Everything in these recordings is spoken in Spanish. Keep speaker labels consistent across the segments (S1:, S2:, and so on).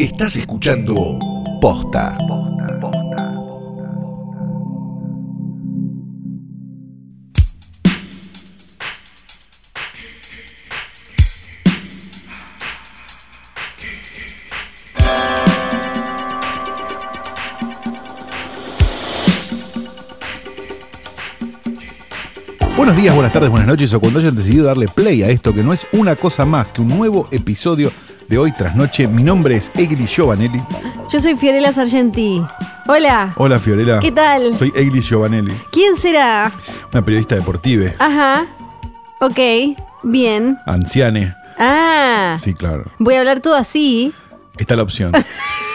S1: Estás escuchando Posta. Buenos días, buenas tardes, buenas noches o cuando hayan decidido darle play a esto que no es una cosa más que un nuevo episodio de Hoy tras Noche. Mi nombre es Egli Giovanelli.
S2: Yo soy Fiorella Sargenti. Hola.
S1: Hola Fiorella.
S2: ¿Qué tal?
S1: Soy Egli Giovanelli,
S2: ¿Quién será?
S1: una periodista deportiva,
S2: Ajá. Ok. Bien.
S1: anciane.
S2: Ah.
S1: Sí, claro.
S2: Voy a hablar todo así.
S1: Está la opción.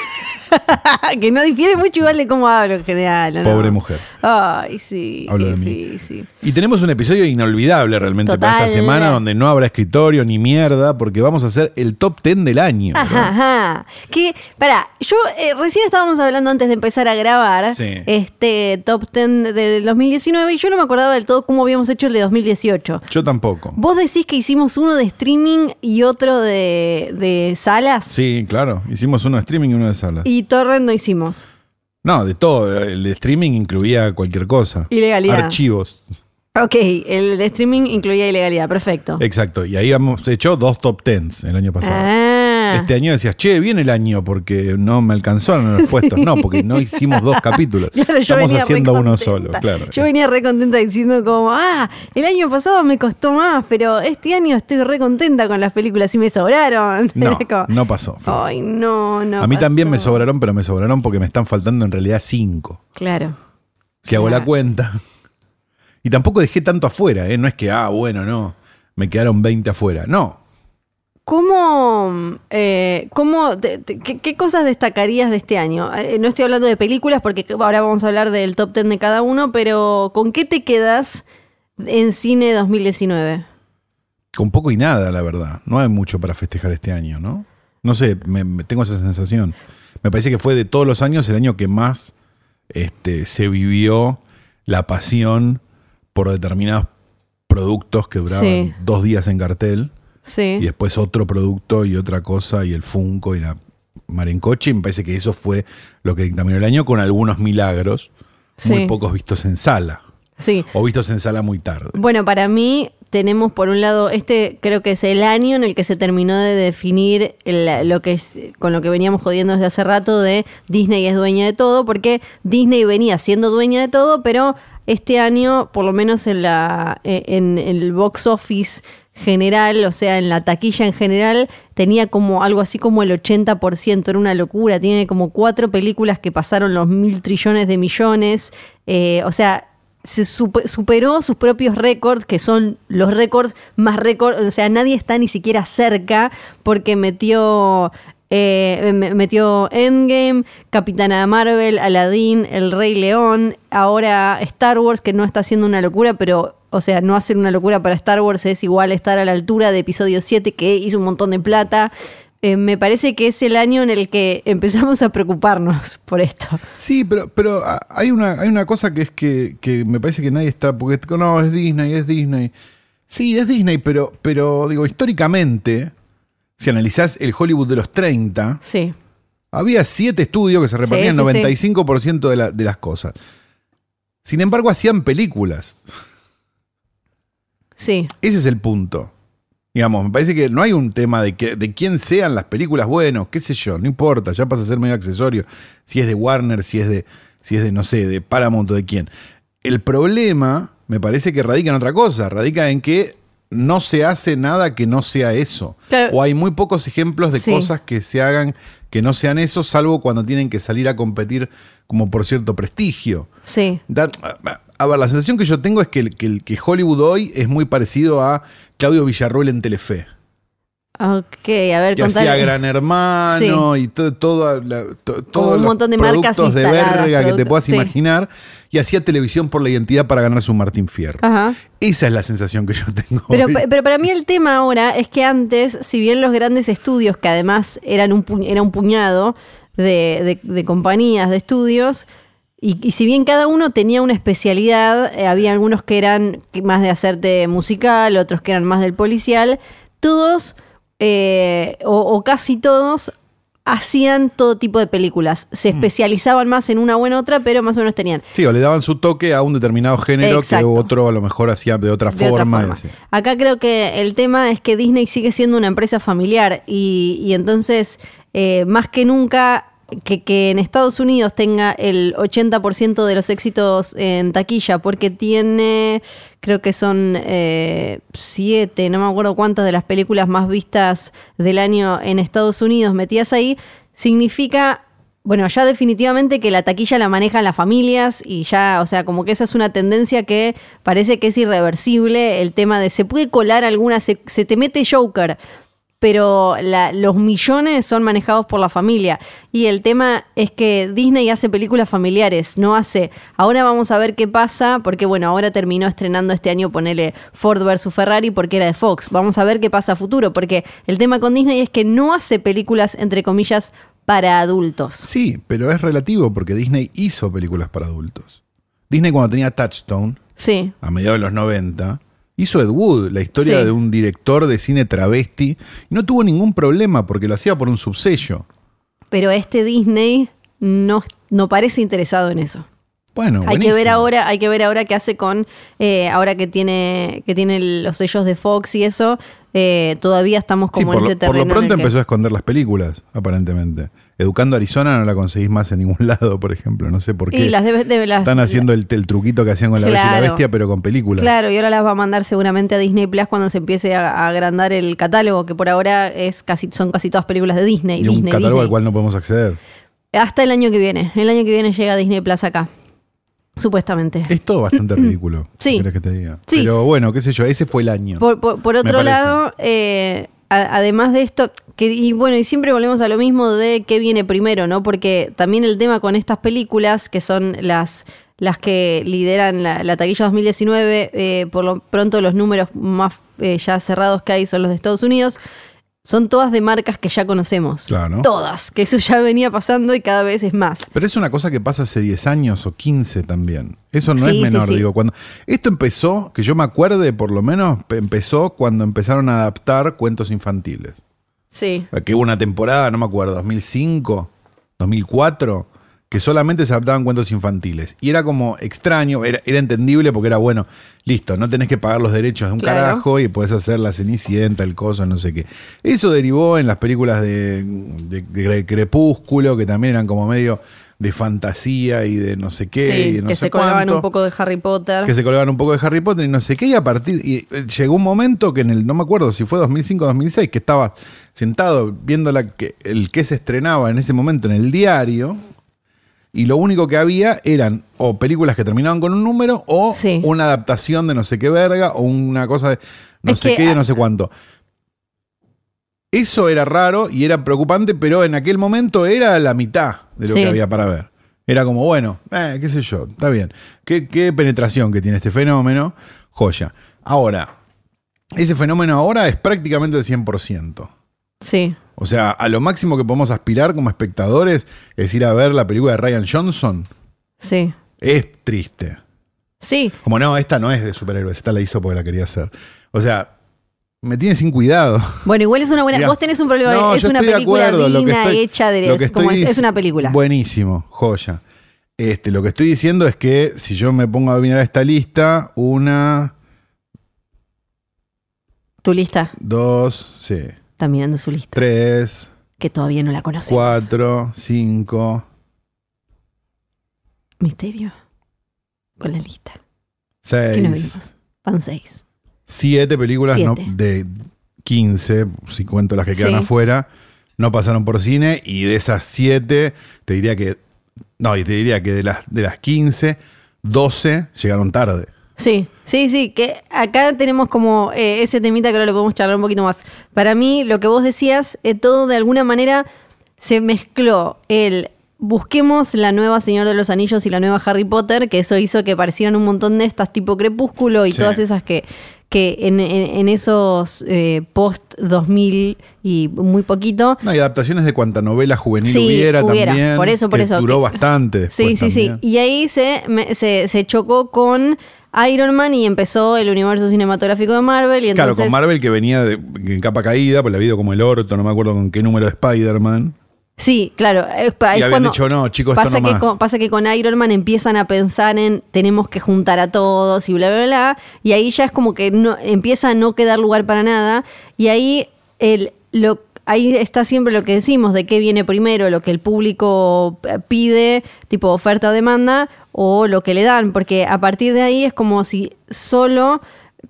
S2: que no difiere mucho igual de cómo hablo en general.
S1: Pobre mujer.
S2: Ay, sí.
S1: Hablo de mí.
S2: difícil.
S1: Y tenemos un episodio inolvidable realmente para esta semana donde no habrá escritorio ni mierda porque vamos a hacer el top 10 del año.
S2: Ajá, ajá. Que, pará, yo eh, recién estábamos hablando antes de empezar a grabar
S1: Sí.
S2: este top 10 del 2019 y yo no me acordaba del todo cómo habíamos hecho el de 2018.
S1: Yo tampoco.
S2: ¿Vos decís que hicimos uno de streaming y otro de, de salas?
S1: Sí, claro. Hicimos uno de streaming y uno de salas.
S2: Y torrent no hicimos.
S1: No, de todo. El de streaming incluía cualquier cosa.
S2: Ilegalidad.
S1: Archivos.
S2: Ok, el de streaming incluía ilegalidad, perfecto.
S1: Exacto. Y ahí hemos hecho dos top 10 el año pasado.
S2: Ah,
S1: Este año decías, che, viene el año porque no me alcanzaron los puestos. No, porque no hicimos dos capítulos.
S2: Claro,
S1: Estamos haciendo uno solo, claro.
S2: Yo venía re contenta diciendo como, ah, el año pasado me costó más, pero este año estoy re contenta con las películas y me sobraron.
S1: No,
S2: como,
S1: no pasó.
S2: Ay, no, no.
S1: a mí también me
S2: pasó".
S1: sobraron, pero me sobraron porque me están faltando en realidad cinco.
S2: Claro.
S1: Si hago la cuenta. Y tampoco dejé tanto afuera, ¿eh? No es que, ah, bueno, no. Me quedaron 20 afuera. No.
S2: ¿Cómo, eh, cómo te- te- qué, qué cosas destacarías de este año? Eh, no estoy hablando de películas porque ahora vamos a hablar del top 10 de cada uno, pero ¿con qué te quedas en cine 2019?
S1: Con poco y nada, la verdad. No hay mucho para festejar este año, ¿no? No sé, me, me- tengo esa sensación. Me parece que fue de todos los años el año que más este, se vivió la pasión por determinados productos que duraban
S2: Sí.
S1: dos días en cartel
S2: Sí.
S1: y después otro producto y otra cosa y el Funko y la Marencoche. Y me parece que eso fue lo que dictaminó el año con algunos milagros, muy pocos vistos en sala
S2: Sí.
S1: o vistos en sala muy tarde.
S2: Bueno, para mí tenemos por un lado, este creo que es el año en el que se terminó de definir el- lo que es, con lo que veníamos jodiendo desde hace rato de Disney es dueña de todo, porque Disney venía siendo dueña de todo, pero este año, por lo menos en la eh, en el box office general, o sea, en la taquilla en general, tenía como algo así como el 80%, era una locura, tiene como cuatro películas que pasaron los mil trillones de millones, eh, o sea, se supe- superó sus propios récords, que son los récords más récords, o sea, nadie está ni siquiera cerca porque metió... eh, me- metió Endgame, Capitana Marvel, Aladdin, El Rey León, ahora Star Wars, que no está haciendo una locura, pero, o sea, no hacer una locura para Star Wars es igual estar a la altura de episodio 7, que hizo un montón de plata. Eh, me parece que es el año en el que empezamos a preocuparnos por esto.
S1: Sí, pero, pero ah, hay, una, hay una cosa que es que, que me parece que nadie está, porque no, es Disney, es Disney. Sí, es Disney, pero, pero digo, históricamente, si analizás el Hollywood de los 30,
S2: Sí.
S1: había siete estudios que se repartían el
S2: sí, sí.
S1: 95% de, la- de las cosas. Sin embargo, hacían películas.
S2: Sí.
S1: Ese es el punto. Digamos, me parece que no hay un tema de, que, de quién sean las películas, bueno, qué sé yo, no importa, ya pasa a ser medio accesorio. Si es de Warner, si es de, si es de no sé, de Paramount o de quién. El problema, me parece que radica en otra cosa, radica en que no se hace nada que no sea eso.
S2: Claro.
S1: O hay muy pocos ejemplos de
S2: Sí.
S1: cosas que se hagan que no sean eso, salvo cuando tienen que salir a competir como por cierto prestigio.
S2: Sí.
S1: Da- a, ver, la sensación que yo tengo es que, que, que Hollywood hoy es muy parecido a Claudio Villarroel en Telefe.
S2: Ok, a ver,
S1: Que
S2: contale.
S1: hacía Gran Hermano y todo, todo, la- to- todos
S2: un
S1: los
S2: montón de marcas
S1: productos de verga que te puedas
S2: sí.
S1: imaginar. Y hacía televisión por la identidad para ganarse un Martín Fierro.
S2: Ajá.
S1: Esa es la sensación que yo tengo.
S2: Pero,
S1: hoy.
S2: pero para mí el tema ahora es que antes, si bien los grandes estudios, que además eran un, era un puñado de, de- de compañías, de estudios, y, y si bien cada uno tenía una especialidad, eh, había algunos que eran más de hacerte musical, otros que eran más del policial, todos, eh, o, o casi todos, hacían todo tipo de películas. Se
S1: Mm.
S2: especializaban más en una o en otra, pero más o menos tenían.
S1: Sí, o le daban su toque a un determinado género
S2: Exacto.
S1: que otro a lo mejor hacía de otra
S2: de
S1: forma.
S2: otra forma.
S1: sí.
S2: Acá creo que el tema es que Disney sigue siendo una empresa familiar y, y entonces, eh, más que nunca, que, que en Estados Unidos tenga el 80% de los éxitos en taquilla, porque tiene, creo que son eh, siete, no me acuerdo cuántas de las películas más vistas del año en Estados Unidos metidas ahí, significa bueno, ya definitivamente que la taquilla la manejan las familias y ya, o sea, como que esa es una tendencia que parece que es irreversible. El tema de se puede colar alguna, se, se te mete Joker, pero la- los millones son manejados por la familia. Y el tema es que Disney hace películas familiares, no hace. Ahora vamos a ver qué pasa, porque bueno, ahora terminó estrenando este año, ponele Ford versus Ferrari, porque era de Fox. Vamos a ver qué pasa a futuro, porque el tema con Disney es que no hace películas, entre comillas, para adultos.
S1: Sí, pero es relativo porque Disney hizo películas para adultos. Disney cuando tenía Touchstone,
S2: Sí.
S1: a mediados de los 90, hizo Ed Wood, la historia
S2: Sí.
S1: de un director de cine travesti, y no tuvo ningún problema porque lo hacía por un subsello.
S2: Pero este Disney no, no parece interesado en eso.
S1: Bueno,
S2: Hay que ver ahora, hay que ver ahora qué hace con, eh, ahora que tiene, que tiene los sellos de Fox y eso, eh, todavía estamos como
S1: por,
S2: en
S1: lo,
S2: ese
S1: por lo
S2: terreno. en
S1: pronto
S2: que-
S1: empezó a esconder las películas, aparentemente. Educando Arizona no la conseguís más en ningún lado, por ejemplo. No sé por qué.
S2: y las
S1: Están haciendo el, el truquito que hacían con la Bella y la. Bestia, pero con películas.
S2: Claro, y ahora las va a mandar seguramente a Disney Plus cuando se empiece a, a agrandar el catálogo, que por ahora es casi, son casi todas películas de Disney.
S1: Y un
S2: Disney,
S1: catálogo al cual no podemos acceder.
S2: Hasta el año que viene. El año que viene llega Disney Plus acá. Supuestamente.
S1: Es todo bastante ridículo.
S2: Sí.
S1: si querés que te diga.
S2: Sí.
S1: Pero bueno, qué sé yo, ese fue el año.
S2: Por, por- por otro lado, eh, a- además de esto, que, y bueno, y siempre volvemos a lo mismo de qué viene primero, ¿no? Porque también el tema con estas películas, que son las, las que lideran la, la taquilla 2019, eh, por lo pronto los números más eh, ya cerrados que hay son los de Estados Unidos, son todas de marcas que ya conocemos.
S1: Claro.
S2: Todas, que eso ya venía pasando y cada vez es más.
S1: Pero es una cosa que pasa hace 10 años o 15 también. Eso no
S2: Sí,
S1: es menor,
S2: sí.
S1: digo. Cuando esto empezó, que yo me acuerde por lo menos, pe- empezó cuando empezaron a adaptar cuentos infantiles.
S2: Sí.
S1: Que hubo una temporada, no me acuerdo, 2005, 2004, que solamente se adaptaban cuentos infantiles. Y era como extraño, era, era entendible porque era bueno, listo, no tenés que pagar los derechos de un
S2: Claro.
S1: carajo y podés hacer la cenicienta, el coso, no sé qué. Eso derivó en las películas de, de- de Crepúsculo, que también eran como medio de fantasía y de no sé qué,
S2: Sí,
S1: no
S2: que
S1: sé
S2: se colgaban
S1: cuánto
S2: un poco de Harry Potter.
S1: que se colgaban un poco de Harry Potter y no sé qué, y a partir, y eh, llegó un momento que en el, no me acuerdo si fue 2005 o 2006, que estaba sentado viendo la, que, el que se estrenaba en ese momento en el diario, y lo único que había eran o películas que terminaban con un número o
S2: Sí.
S1: una adaptación de no sé qué verga o una cosa de no
S2: Es
S1: sé
S2: que,
S1: qué y de no sé cuánto. Eso era raro y era preocupante, pero en aquel momento era la mitad de lo
S2: Sí.
S1: que había para ver. Era como, bueno, eh, qué sé yo, está bien. Qué, qué penetración que tiene este fenómeno, joya. Ahora, ese fenómeno ahora es prácticamente el 100%.
S2: Sí.
S1: O sea, a lo máximo que podemos aspirar como espectadores es ir a ver la película de Ryan Johnson.
S2: Sí.
S1: Es triste.
S2: Sí.
S1: Como no, esta no es de superhéroes, esta la hizo porque la quería hacer. O sea, me tiene sin cuidado.
S2: Bueno, igual es una buena. Vos tenés un problema.
S1: no,
S2: es
S1: yo
S2: una
S1: estoy de
S2: película
S1: acuerdo, estoy-
S2: hecha de.
S1: lo que
S2: es, como es, una película.
S1: Buenísimo, joya. Este, lo que estoy diciendo es que si yo me pongo a mirar esta lista, una,
S2: Tu lista.
S1: dos, sí,
S2: Está mirando su lista.
S1: tres,
S2: Que todavía no la conocemos.
S1: cuatro, cinco,
S2: Misterio. Con la lista. ¿Qué nos
S1: seis,
S2: vimos? Van seis.
S1: siete películas no- de 15, si cuento las que quedan
S2: Sí.
S1: afuera, no pasaron por cine y de esas siete, te diría que, no, y te diría que de las, de las 15, 12 llegaron tarde.
S2: Sí, sí, sí, que acá tenemos como eh, ese temita que ahora lo podemos charlar un poquito más. Para mí, lo que vos decías, eh, todo de alguna manera se mezcló el busquemos la nueva Señor de los Anillos y la nueva Harry Potter, que eso hizo que aparecieran un montón de estas tipo Crepúsculo y
S1: Sí.
S2: todas esas que, que en, en- en esos eh, post 2000 y muy poquito.
S1: No, y adaptaciones de cuanta novela juvenil
S2: Sí,
S1: hubiera,
S2: hubiera,
S1: también.
S2: por eso, por
S1: que
S2: eso,
S1: Duró bastante.
S2: Sí, sí, sí. Y ahí se, me- se, se chocó con Iron Man y empezó el universo cinematográfico de Marvel. Y entonces,
S1: Claro, con Marvel que venía de, en capa caída, pues le había ido como el orto, no me acuerdo con qué número de Spider-Man.
S2: Sí, claro. es
S1: Y habían dicho, no, chicos, esto
S2: pasa
S1: no
S2: que
S1: más.
S2: con, pasa que con Iron Man empiezan a pensar en tenemos que juntar a todos y bla, bla, bla. Y ahí ya es como que no, empieza a no quedar lugar para nada. Y ahí, el, lo, ahí está siempre lo que decimos de qué viene primero, lo que el público eh, pide, tipo oferta o demanda, o lo que le dan. Porque a partir de ahí es como si solo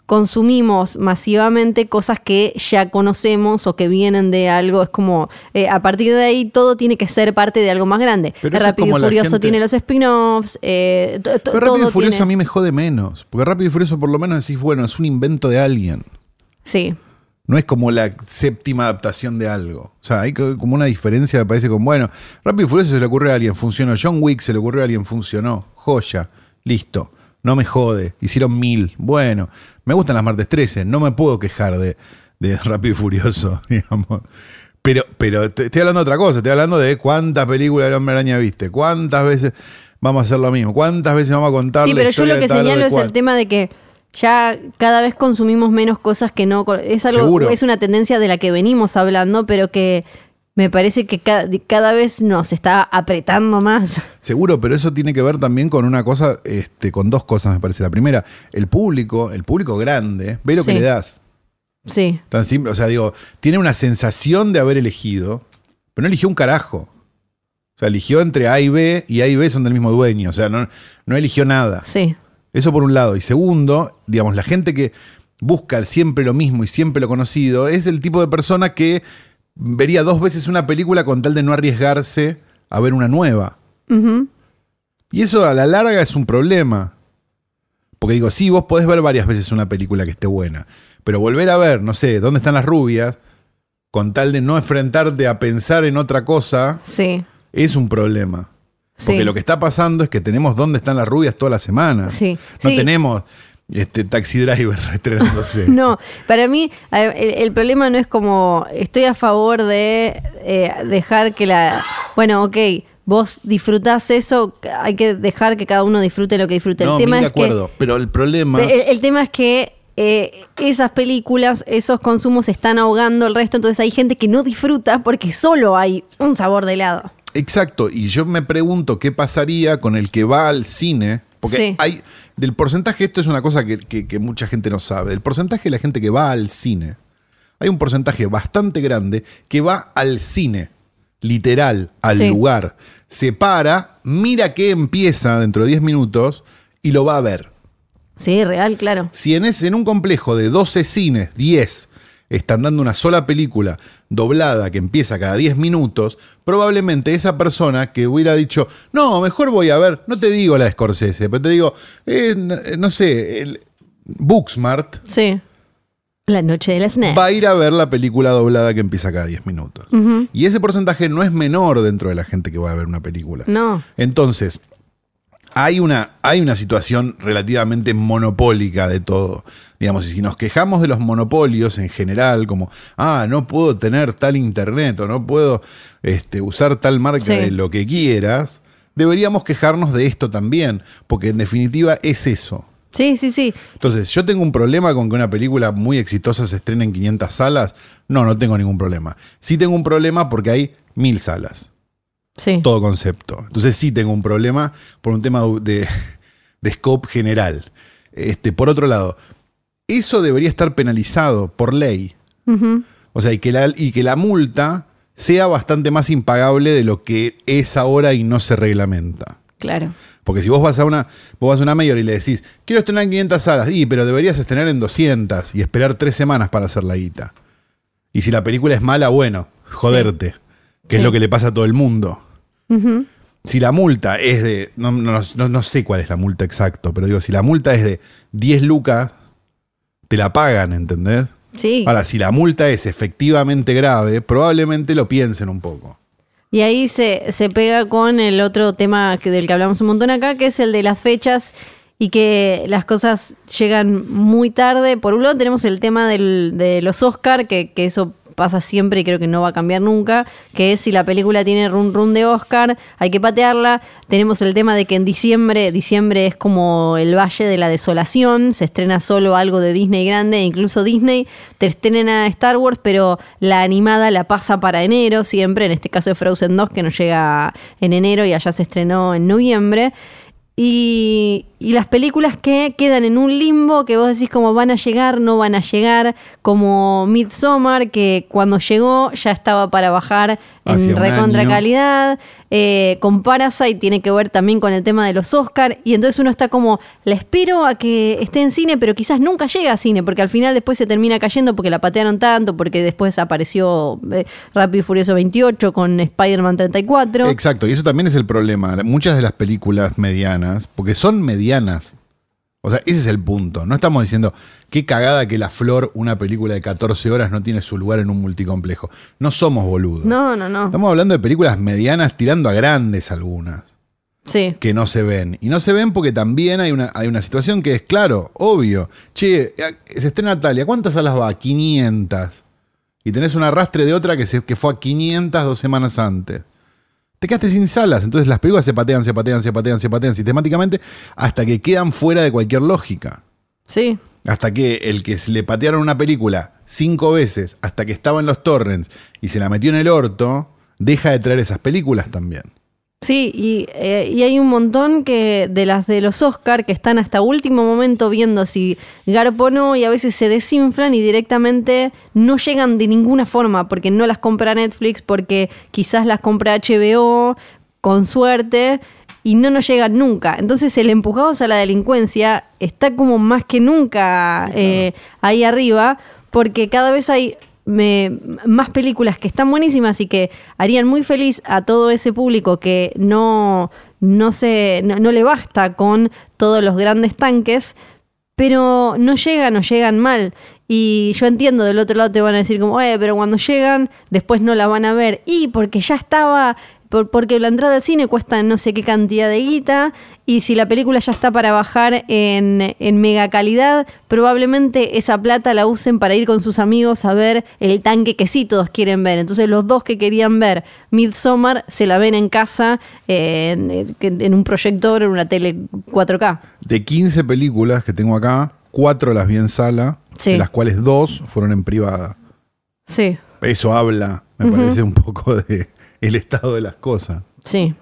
S2: consumimos masivamente cosas que ya conocemos o que vienen de algo. Es como, eh, a partir de ahí todo tiene que ser parte de algo más grande.
S1: Pero
S2: Rápido y Furioso
S1: gente-
S2: tiene los spin-offs. eh,
S1: Pero Rápido y Furioso
S2: tiene-
S1: a mí me jode menos. Porque Rápido y Furioso por lo menos decís, bueno, es un invento de alguien.
S2: Sí,
S1: No es como la séptima adaptación de algo. O sea, hay co- como una diferencia, me parece, con, bueno, Rápido y Furioso se le ocurrió a alguien, funcionó. John Wick se le ocurrió a alguien, funcionó. Joya, listo. No me jode. Hicieron mil. Bueno, me gustan las martes 13. No me puedo quejar de, de Rápido y Furioso, digamos. Pero, pero te- estoy hablando de otra cosa. Estoy hablando de cuántas películas del Hombre Araña viste. Cuántas veces vamos a hacer lo mismo. Cuántas veces vamos a contar
S2: sí
S1: la
S2: pero yo lo que señalo es
S1: cual.
S2: el tema de que ya cada vez consumimos menos cosas que no. Es algo,
S1: Seguro.
S2: es una tendencia de la que venimos hablando, pero que me parece que cada, cada vez nos está apretando más.
S1: Seguro, pero eso tiene que ver también con una cosa, este, con dos cosas, me parece. La primera, el público, el público grande, ve lo que le das.
S2: Sí,
S1: Tan simple. O sea, digo, tiene una sensación de haber elegido, pero no eligió un carajo. O sea, eligió entre A y B, y A y B son del mismo dueño. O sea, no, no eligió nada.
S2: sí.
S1: Eso por un lado. Y segundo, digamos, la gente que busca siempre lo mismo y siempre lo conocido es el tipo de persona que vería dos veces una película con tal de no arriesgarse a ver una nueva. Y eso a la larga es un problema. Porque digo, sí, vos podés ver varias veces una película que esté buena, pero volver a ver, no sé, ¿dónde están las rubias? Con tal de no enfrentarte a pensar en otra cosa,
S2: Sí.
S1: es un problema. Porque
S2: Sí.
S1: lo que está pasando es que tenemos dónde están las rubias toda la semana.
S2: Sí,
S1: No
S2: sí.
S1: tenemos este Taxi Driver estrenándose.
S2: No, para mí el, el problema no es como estoy a favor de eh, dejar que la... Bueno, ok, vos disfrutás eso, hay que dejar que cada uno disfrute lo que disfrute.
S1: No,
S2: el tema
S1: de
S2: es que
S1: acuerdo. Pero el problema.
S2: el, el tema es que eh, esas películas, esos consumos están ahogando el resto, entonces hay gente que no disfruta porque solo hay un sabor de helado.
S1: Exacto, y yo me pregunto qué pasaría con el que va al cine, porque
S2: Sí.
S1: hay, del porcentaje, esto es una cosa que, que- que mucha gente no sabe, del porcentaje de la gente que va al cine, hay un porcentaje bastante grande que va al cine, literal, al
S2: Sí.
S1: lugar, se para, mira que empieza dentro de 10 minutos y lo va a ver.
S2: Sí, real, claro.
S1: Si en, ese, en un complejo de 12 cines, 10, están dando una sola película doblada que empieza cada 10 minutos, probablemente esa persona que hubiera dicho, no, mejor voy a ver, no te digo la de Scorsese, pero te digo, eh, no, no sé, el Booksmart
S2: Sí. La noche de las snacks.
S1: va a ir a ver la película doblada que empieza cada 10 minutos. Y ese porcentaje no es menor dentro de la gente que va a ver una película.
S2: No.
S1: Entonces, hay una, hay una situación relativamente monopólica de todo. Digamos, y si nos quejamos de los monopolios en general, como, ah, no puedo tener tal internet o no puedo este, usar tal marca
S2: Sí.
S1: de lo que quieras, deberíamos quejarnos de esto también, porque en definitiva es eso.
S2: Sí, sí, sí.
S1: Entonces, ¿yo tengo un problema con que una película muy exitosa se estrene en 500 salas? No, no tengo ningún problema. Sí tengo un problema porque hay mil salas
S2: Sí.
S1: todo concepto. Entonces sí tengo un problema por un tema de, de scope general. Este, por otro lado, eso debería estar penalizado por ley. O sea, y que, la, y que la multa sea bastante más impagable de lo que es ahora y no se reglamenta.
S2: Claro.
S1: Porque si vos vas a una, vos vas a una mayor y le decís, quiero estrenar en 500 salas, y pero deberías estrenar en 200 y esperar tres semanas para hacer la guita. Y si la película es mala, bueno, joderte, que es
S2: Sí.
S1: lo que le pasa a todo el mundo. Si la multa es de, no, no- no- no sé cuál es la multa exacto, pero digo, si la multa es de 10 lucas, te la pagan, ¿entendés?
S2: Sí.
S1: Ahora, si la multa es efectivamente grave, probablemente lo piensen un poco.
S2: Y ahí se, se pega con el otro tema que, del que hablamos un montón acá, que es el de las fechas y que las cosas llegan muy tarde. Por un lado tenemos el tema del- de los Oscar, que, que eso pasa siempre y creo que no va a cambiar nunca, que es si la película tiene run run de Oscar, hay que patearla. Tenemos el tema de que en diciembre, diciembre es como el Valle de la Desolación, se estrena solo algo de Disney grande, incluso Disney te estrena Star Wars, pero la animada la pasa para enero siempre, en este caso de Frozen 2 que nos llega en enero y allá se estrenó en noviembre. Y, y las películas que quedan en un limbo, que vos decís cómo van a llegar, no van a llegar, como Midsommar, que cuando llegó ya estaba para bajar en recontra calidad. Eh, con Parasite tiene que ver también con el tema de los Oscar. Y entonces uno está como, la espero a que esté en cine, pero quizás nunca llega a cine, porque al final después se termina cayendo porque la patearon tanto, porque después apareció eh, Rápido y Furioso 28 con Spider-Man 34.
S1: Exacto, y eso también es el problema. Muchas de las películas medianas, porque son medianas. O sea, ese es el punto. No estamos diciendo qué cagada que La Flor, una película de 14 horas, no tiene su lugar en un multicomplejo. No somos boludos.
S2: No, no, no.
S1: Estamos hablando de películas medianas tirando a grandes algunas,
S2: Sí.
S1: que no se ven. Y no se ven porque también hay una, hay una situación que es, claro, obvio. Che, eh, se estrena Natalia, ¿cuántas salas va? 500. Y tenés un arrastre de otra que, se, que fue a 500 dos semanas antes. Te quedaste sin salas, entonces las películas se patean, se patean, se patean, se patean sistemáticamente hasta que quedan fuera de cualquier lógica.
S2: Sí.
S1: Hasta que el que se le patearon una película cinco veces hasta que estaba en los torrents y se la metió en el orto, deja de traer esas películas también.
S2: Sí, y, eh, y hay un montón que de las de los Oscar que están hasta último momento viendo si garpo o no y a veces se desinflan y directamente no llegan de ninguna forma porque no las compra Netflix, porque quizás las compra HBO con suerte y no nos llegan nunca. Entonces el empujados a la delincuencia está como más que nunca eh, ahí arriba porque cada vez hay más películas que están buenísimas y que harían muy feliz a todo ese público que no, no, se, no, le basta con todos los grandes tanques, pero no llegan o llegan mal. Y yo entiendo, del otro lado te van a decir como, eh, pero cuando llegan, después no la van a ver. Y porque ya estaba, por- porque la entrada al cine cuesta no sé qué cantidad de guita, y si la película ya está para bajar en, en mega calidad, probablemente esa plata la usen para ir con sus amigos a ver el tanque que sí todos quieren ver. Entonces los dos que querían ver Midsommar se la ven en casa, eh, en, un proyector, en una tele 4K.
S1: De 15 películas que tengo acá, 4 las vi en sala,
S2: Sí.
S1: de las cuales 2 fueron en privada.
S2: Sí,
S1: Eso habla, me parece, un poco de el estado de las cosas.
S2: sí.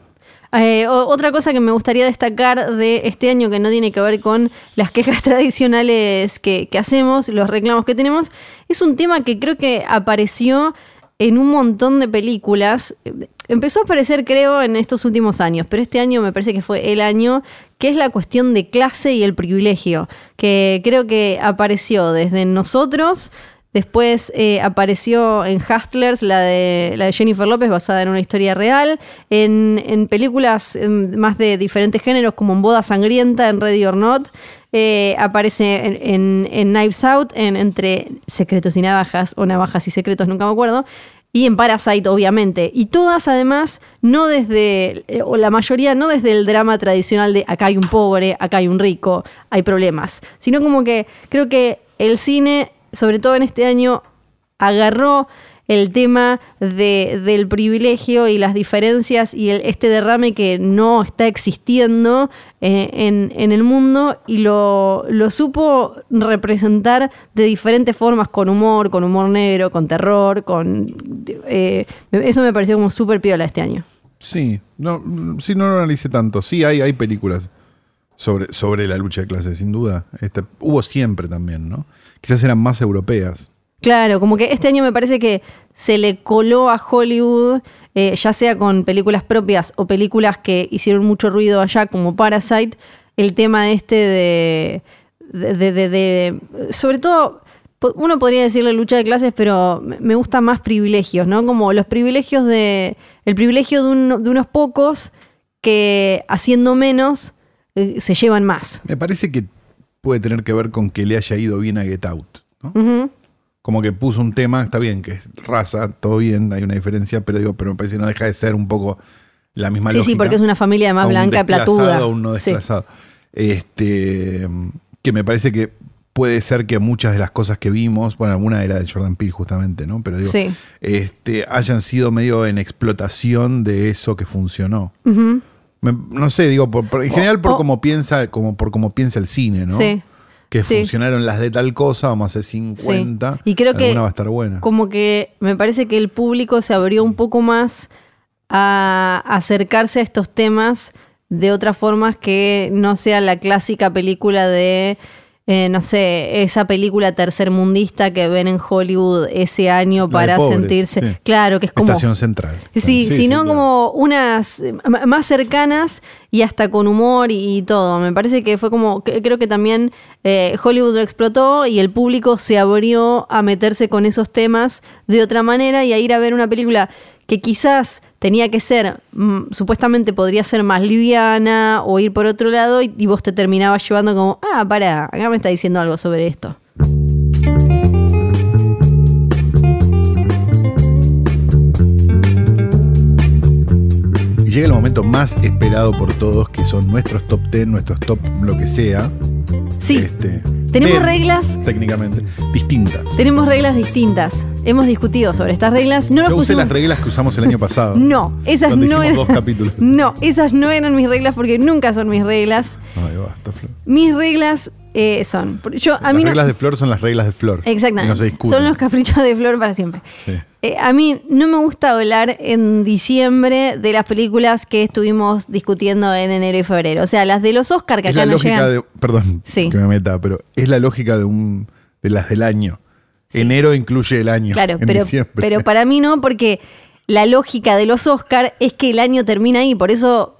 S2: Eh, otra cosa que me gustaría destacar de este año que no tiene que ver con las quejas tradicionales que, hacemos, los reclamos que tenemos, es un tema que creo que apareció en un montón de películas. Empezó a aparecer, creo, en estos últimos años, pero este año me parece que fue el año, que es la cuestión de clase y el privilegio, que creo que apareció desde nosotros. Después eh, apareció en Hustlers la de, Jennifer López basada en una historia real. En, películas em, más de diferentes géneros como en Boda Sangrienta, en Ready or Not. Eh, aparece en Knives Out, en Entre Secretos y Navajas, o Navajas y Secretos, nunca me acuerdo. Y en Parasite, obviamente. Y todas, además, no desde, eh, o la mayoría, no desde el drama tradicional de acá hay un pobre, acá hay un rico, hay problemas. Sino como que creo que el cine, sobre todo en este año, agarró el tema de- del privilegio y las diferencias y el- este derrame que no está existiendo eh, en, el mundo y lo, lo supo representar de diferentes formas, con humor, con humor negro, con terror, con... eh, eso me pareció como súper piola este año.
S1: Sí, no, sí, no lo analicé tanto. Sí, hay, hay películas sobre, sobre la lucha de clases, sin duda. Este, hubo siempre también, ¿no? Quizás eran más europeas.
S2: Claro, como que este año me parece que se le coló a Hollywood, eh, ya sea con películas propias o películas que hicieron mucho ruido allá, como Parasite, el tema este de. de, de- de- sobre todo. Uno podría decirle lucha de clases, pero me- gustan más privilegios, ¿no? Como los privilegios de. El privilegio de unos pocos que haciendo menos eh, se llevan más.
S1: Me parece que puede tener que ver con que le haya ido bien a Get Out, ¿no? Como que puso un tema, está bien, que es raza, todo bien, hay una diferencia, pero digo, pero me parece que no deja de ser un poco la misma
S2: Sí,
S1: lógica.
S2: sí, porque es una familia
S1: un
S2: blanca, platuda.
S1: a un no
S2: Sí.
S1: desplazado. Este, que me parece que puede ser que muchas de las cosas que vimos, bueno, alguna era de Jordan Peele justamente, ¿no? Pero digo,
S2: Sí.
S1: este, hayan sido medio en explotación de eso que funcionó. Me- no sé, digo, por- por- en general por cómo piensa, como por cómo piensa el cine, ¿no?
S2: Sí.
S1: Que
S2: Sí.
S1: funcionaron las de tal cosa, vamos a hacer 50.
S2: Sí. Y creo que
S1: va a estar buena.
S2: Como que me parece que el público se abrió un poco más a acercarse a estos temas de otras formas que no sea la clásica película de, eh, no sé, esa película tercermundista que ven en Hollywood ese año para
S1: pobres,
S2: sentirse.
S1: sí.
S2: Claro, que es como.
S1: Estación Central.
S2: Sí, sino
S1: claro.
S2: como unas más cercanas y hasta con humor y, y todo. Me parece que fue como, creo que también eh, Hollywood lo explotó y el público se abrió a meterse con esos temas de otra manera y a ir a ver una película que quizás tenía que ser, mm, supuestamente podría ser más liviana o ir por otro lado y, y vos te terminabas llevando como, ah, para, acá me está diciendo algo sobre esto.
S1: Y llega el momento más esperado por todos, que son nuestros top 10, nuestros top lo que sea.
S2: Sí,
S1: Este,
S2: tenemos
S1: 10,
S2: reglas
S1: Técnicamente, distintas.
S2: Tenemos reglas distintas. Hemos discutido sobre estas reglas. No nos
S1: Yo usé
S2: pusimos-
S1: las reglas que usamos el año pasado.
S2: No, esas no eran.
S1: dos capítulos.
S2: No, esas no eran mis reglas porque nunca son mis reglas.
S1: Ay, basta, Flor.
S2: Mis reglas eh, son. Yo a
S1: las
S2: mí no-
S1: reglas de Flor son las reglas de Flor.
S2: Exactamente.
S1: Y no se discuten.
S2: son los caprichos de Flor para siempre.
S1: Sí.
S2: Eh, a mí no me gusta hablar en diciembre de las películas que estuvimos discutiendo en enero y febrero. O sea, las de los Oscar que
S1: Es
S2: acá
S1: la
S2: no
S1: lógica
S2: llegan.
S1: de. Perdón
S2: Sí.
S1: que me meta, pero es la lógica de un de las del año. Enero incluye el año.
S2: Claro,
S1: en
S2: pero,
S1: diciembre.
S2: pero para mí no, porque la lógica de los Oscar es que el año termina ahí, por eso,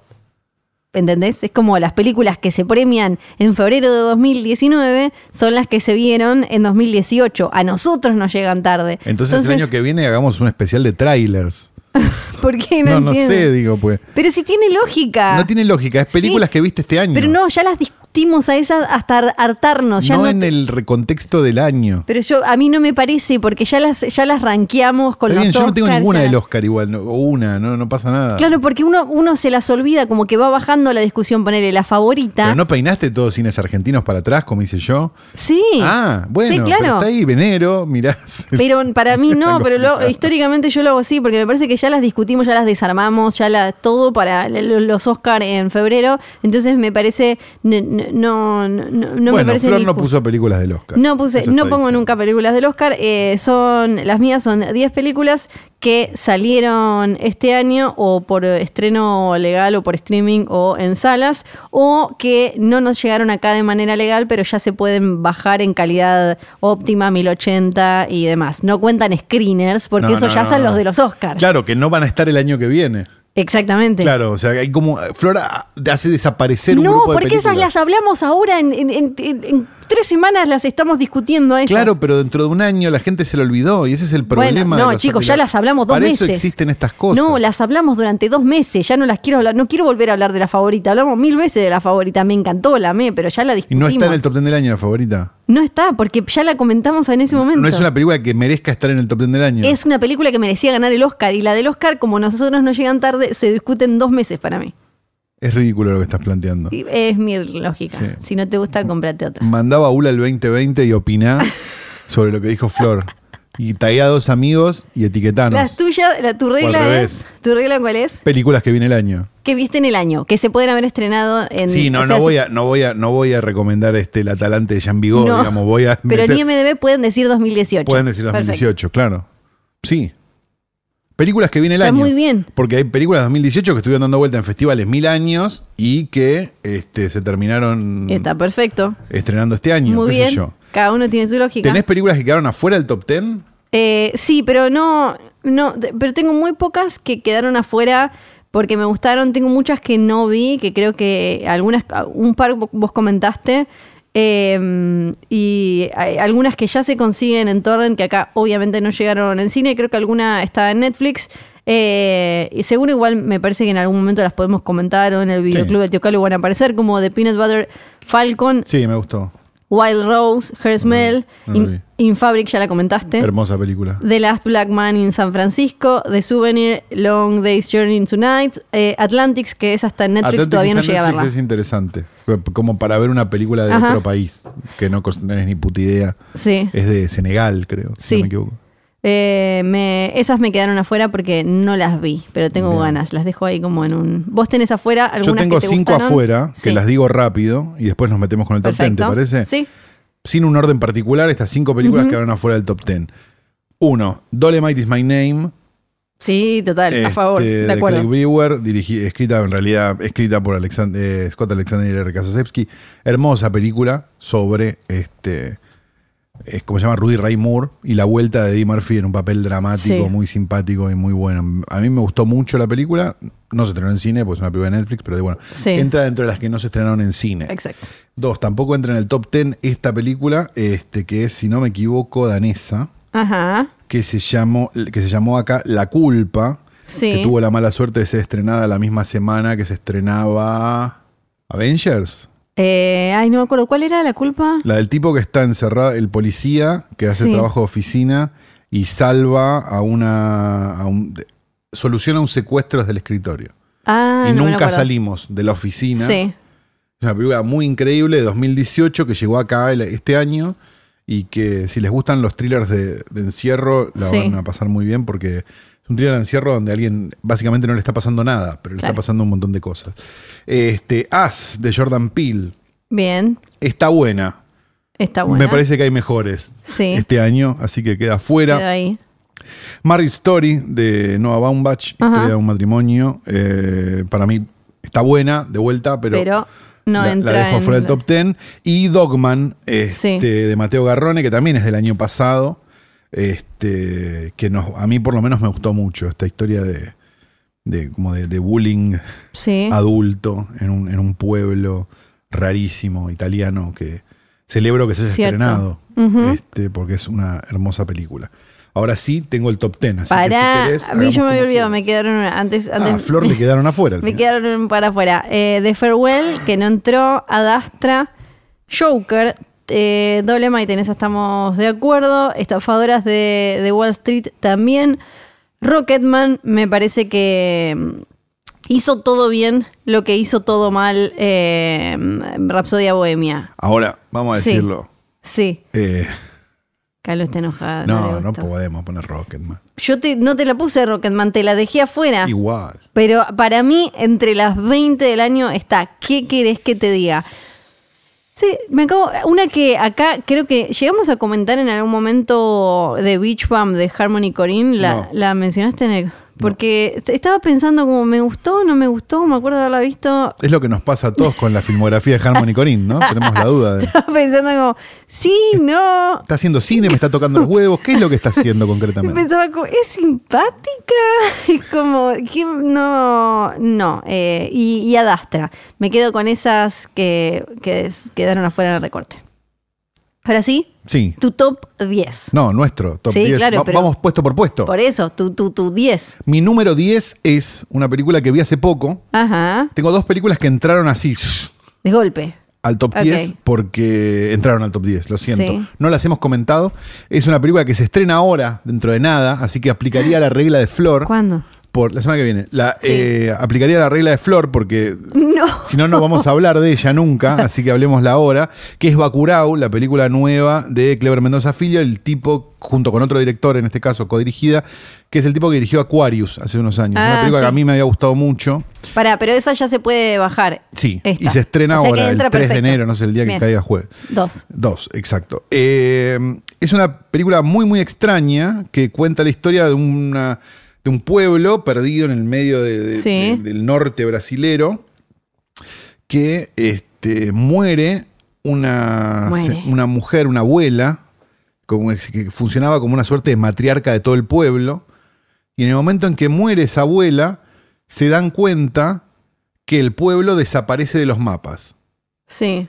S2: ¿entendés? Es como las películas que se premian en febrero de 2019 son las que se vieron en 2018. A nosotros nos llegan tarde.
S1: Entonces, el año que viene hagamos un especial de trailers.
S2: ¿Por qué no,
S1: No, sé, digo, pues.
S2: Pero si tiene lógica.
S1: No tiene lógica, es películas
S2: Sí,
S1: que viste este año.
S2: Pero no, ya las discutimos a esas hasta har- hartarnos. Ya
S1: no
S2: no
S1: en
S2: te-
S1: el recontexto del año.
S2: Pero yo, a mí no me parece, porque ya las, ya las rankeamos con
S1: Está
S2: los
S1: bien, yo no tengo
S2: Oscar,
S1: ninguna
S2: ya
S1: del Oscar igual, no- o una, no, no pasa nada.
S2: Claro, porque uno, uno se las olvida, como que va bajando la discusión, ponerle la favorita.
S1: Pero no peinaste todos cines argentinos para atrás, como hice yo.
S2: Sí.
S1: Ah, bueno,
S2: Sí, claro.
S1: pero está ahí, venero, mirás.
S2: Pero para mí no, pero lo- históricamente yo lo hago así, porque me parece que ya las discutimos, ya las desarmamos, ya la, todo para los Oscar en febrero. Entonces me parece, no, no, no, no me
S1: bueno,
S2: parece
S1: Flor no puso películas del Oscar.
S2: No puse, no pongo
S1: diciendo.
S2: nunca películas del Oscar. eh, son las mías son 10 películas que salieron este año o por estreno legal o por streaming o en salas o que no nos llegaron acá de manera legal, pero ya se pueden bajar en calidad óptima 1080 y demás. No cuentan screeners porque
S1: No,
S2: eso ya son los de los Oscars.
S1: Claro, que no van a estar el año que viene.
S2: Exactamente.
S1: Claro, o sea, hay como. Flora hace desaparecer un
S2: No,
S1: grupo de
S2: porque esas las hablamos ahora en- en- en- en tres semanas las estamos discutiendo esas.
S1: Claro, pero dentro de un año la gente se lo olvidó y ese es el
S2: Bueno,
S1: problema.
S2: no,
S1: de los-
S2: chicos, ya
S1: la-
S2: las hablamos dos
S1: Para
S2: meses.
S1: eso existen estas cosas.
S2: No, las hablamos durante dos meses. Ya no las quiero hablar. No quiero volver a hablar de la favorita. Hablamos mil veces de la favorita. Me encantó, la amé, pero ya la
S1: Y
S2: discutimos.
S1: no está en el top 10 del año la favorita.
S2: No está, porque ya la comentamos en ese momento.
S1: No es una película que merezca estar en el top 10 del año.
S2: Es una película que merecía ganar el Oscar. Y la del Oscar, como nosotros no llegan tarde, se discuten dos meses para mí.
S1: Es ridículo lo que estás planteando.
S2: Es mi lógica.
S1: Sí.
S2: Si no te gusta, cómprate otra.
S1: Mandá baúl al 2020 y opiná sobre lo que dijo Flor. Y taguea a dos amigos y etiquetanos.
S2: Las tuyas, la, tu regla es. ¿Tu regla cuál es?
S1: Películas que viene el año.
S2: Que viste en el año, que se pueden haber estrenado en.
S1: Sí, no,
S2: sea,
S1: no voy a, no voy a, no voy a recomendar este el Atalante de Jean Vigo,
S2: No,
S1: digamos, voy a
S2: Pero
S1: meter-
S2: en IMDB pueden decir 2018.
S1: pueden decir
S2: Perfecto.
S1: 2018, claro. Sí. Películas que viene el
S2: Está
S1: año.
S2: muy bien.
S1: Porque hay películas de 2018 que estuvieron dando vuelta en festivales mil años y que este, se terminaron
S2: Está perfecto.
S1: estrenando este año.
S2: Muy
S1: qué sé
S2: bien.
S1: yo.
S2: Cada uno tiene su lógica.
S1: ¿Tenés películas que quedaron afuera del top 10?
S2: Eh, sí, pero no, no, pero tengo muy pocas que quedaron afuera porque me gustaron. Tengo muchas que no vi, que creo que algunas, un par vo- vos comentaste. Eh, y hay algunas que ya se consiguen en torrent, que acá obviamente no llegaron en cine. Creo que alguna está en Netflix. eh, y seguro igual me parece que en algún momento las podemos comentar o en el videoclub del Tío Calo van a aparecer, como The Peanut Butter Falcon,
S1: Sí, me gustó.
S2: Wild Rose, Her Smell.
S1: no.
S2: In Fabric, ya la comentaste.
S1: Hermosa película.
S2: The Last Black Man in San Francisco, The Souvenir, Long Day's Journey into Night, eh, Atlantics, que es hasta en Netflix, todavía no llegué a verla.
S1: Es interesante. Como para ver una película de
S2: Ajá.
S1: otro país que no tenés ni puta idea.
S2: Sí.
S1: Es de Senegal, creo, si
S2: Sí.
S1: no me equivoco.
S2: Eh, me- esas me quedaron afuera porque no las vi, pero tengo
S1: Bien.
S2: ganas. Las dejo ahí como en un. ¿Vos tenés afuera
S1: Yo
S2: algunas
S1: tengo
S2: que te
S1: cinco
S2: gustaron?
S1: afuera, que
S2: Sí.
S1: las digo rápido y después nos metemos con el top 10,
S2: Perfecto.
S1: ¿te parece?
S2: Sí.
S1: Sin un orden particular, estas cinco películas quedaron afuera del top 10. Uno, Dolemite is My Name.
S2: Sí, total, a
S1: este,
S2: favor. De acuerdo.
S1: Craig Brewer, escrita en realidad, escrita por Alexand- eh, Scott Alexander Kasachevsky. Hermosa película sobre este. Es como se llama Rudy Ray Moore y la vuelta de Eddie Murphy en un papel dramático,
S2: Sí.
S1: muy simpático y muy bueno. A mí me gustó mucho la película. No se estrenó en cine, pues es una película de Netflix, pero bueno,
S2: Sí.
S1: entra dentro de las que no se estrenaron en cine.
S2: Exacto.
S1: Dos, tampoco entra en el top 10 esta película, este, que es, si no me equivoco, danesa,
S2: Ajá.
S1: que se llamó, que se llamó acá La Culpa,
S2: Sí.
S1: que tuvo la mala suerte de ser estrenada la misma semana que se estrenaba Avengers.
S2: Eh, ay, no me acuerdo. ¿Cuál era la culpa?
S1: La del tipo que está encerrado, el policía que hace
S2: Sí.
S1: trabajo de oficina y salva a una. a un- de- soluciona un secuestro desde el escritorio.
S2: Ah,
S1: y
S2: no
S1: nunca salimos de la oficina.
S2: Sí.
S1: Es una película muy increíble de 2018 que llegó acá este año y que si les gustan los thrillers de, de encierro la
S2: Sí.
S1: van a pasar muy bien porque es un thriller de encierro donde a alguien básicamente no le está pasando nada, pero le
S2: Claro.
S1: está pasando un montón de cosas. Este, As de Jordan Peele
S2: Bien.
S1: está buena.
S2: Está buena.
S1: Me parece que hay mejores
S2: Sí.
S1: este año, así que queda fuera.
S2: Queda ahí.
S1: Marriage Story de Noah Baumbach,
S2: Ajá.
S1: historia de un matrimonio. eh, para mí está buena, de vuelta, pero,
S2: Pero, no
S1: la,
S2: entra
S1: la dejo
S2: en
S1: fuera del
S2: la-
S1: top 10. Y Dogman, este,
S2: Sí.
S1: de Mateo Garrone, que también es del año pasado. Este, que nos, a mí por lo menos me gustó mucho esta historia de, de como de, de bullying
S2: Sí.
S1: adulto en un, en un pueblo rarísimo italiano que celebro que se haya
S2: Cierto.
S1: estrenado este, porque es una hermosa película. Ahora sí tengo el top 10, así
S2: Para.
S1: que si querés,
S2: a mí yo me había olvidado, me quedaron antes. antes
S1: Ah, a Flor le quedaron afuera.
S2: Me quedaron para afuera. Eh, The Farewell, que no entró. Adastra. Joker. Eh, Dolemite, en eso estamos de acuerdo. Estafadoras de, de Wall Street también. Rocketman, me parece que mm, hizo todo bien lo que hizo todo mal eh, Rapsodia Bohemia.
S1: Ahora, vamos a
S2: Sí.
S1: decirlo.
S2: Sí,
S1: eh,
S2: Carlos está enojado.
S1: no, no
S2: gustó.
S1: podemos poner Rocketman.
S2: Yo te- no te la puse Rocketman, te la dejé afuera.
S1: Igual.
S2: Pero para mí, entre las 20 del año está, ¿qué querés que te diga? Sí, me acabo. Una que acá creo que llegamos a comentar en algún momento de Beach Bum de Harmony Corinne. La,
S1: No.
S2: la mencionaste en el. Porque estaba pensando como, ¿me gustó no me gustó? Me acuerdo de haberla visto.
S1: Es lo que nos pasa a todos con la filmografía de Harmony Corinne, ¿no? Tenemos la duda. De,
S2: Estaba pensando como, sí, no.
S1: ¿Está haciendo cine? ¿Me está tocando los huevos? ¿Qué es lo que está haciendo concretamente?
S2: Pensaba como, es simpática. Y como, que no, no. eh, y, y Adastra. Me quedo con esas que, que quedaron afuera en el recorte. Ahora sí,
S1: Sí.
S2: tu top 10.
S1: No, nuestro top
S2: Sí,
S1: 10.
S2: claro,
S1: Va-
S2: pero-
S1: vamos puesto por puesto.
S2: Por eso, tu, tu, tu 10.
S1: Mi número 10 es una película que vi hace poco.
S2: Ajá.
S1: Tengo dos películas que entraron así
S2: De golpe.
S1: al top
S2: Ok.
S1: 10 porque entraron al top 10, lo siento.
S2: Sí.
S1: No las hemos comentado. Es una película que se estrena ahora, dentro de nada, así que aplicaría la regla de Flor.
S2: ¿Cuándo?
S1: Por la semana que viene. La,
S2: Sí.
S1: eh, aplicaría la regla de Flor porque
S2: No.
S1: si no, no vamos a hablar de ella nunca, así que hablemosla ahora, que es Bacurau, la película nueva de Clever Mendoza Filho, el tipo, junto con otro director, en este caso codirigida, que es el tipo que dirigió Aquarius hace unos años.
S2: Ah,
S1: una película que a mí me había gustado mucho.
S2: Pará, pero esa ya se puede bajar.
S1: Sí,
S2: Esta.
S1: y se estrena
S2: O sea que
S1: ahora, el 3
S2: entra
S1: de enero, no sé, el día que
S2: Bien.
S1: caiga jueves.
S2: Dos.
S1: Dos, exacto. Eh, es una película muy, muy extraña que cuenta la historia de, una, de un pueblo perdido en el medio de- de-
S2: Sí.
S1: de- del norte brasilero que este, muere una,
S2: Muere.
S1: se- una mujer, una abuela, como que funcionaba como una suerte de matriarca de todo el pueblo. Y en el momento en que muere esa abuela, se dan cuenta que el pueblo desaparece de los mapas.
S2: Sí.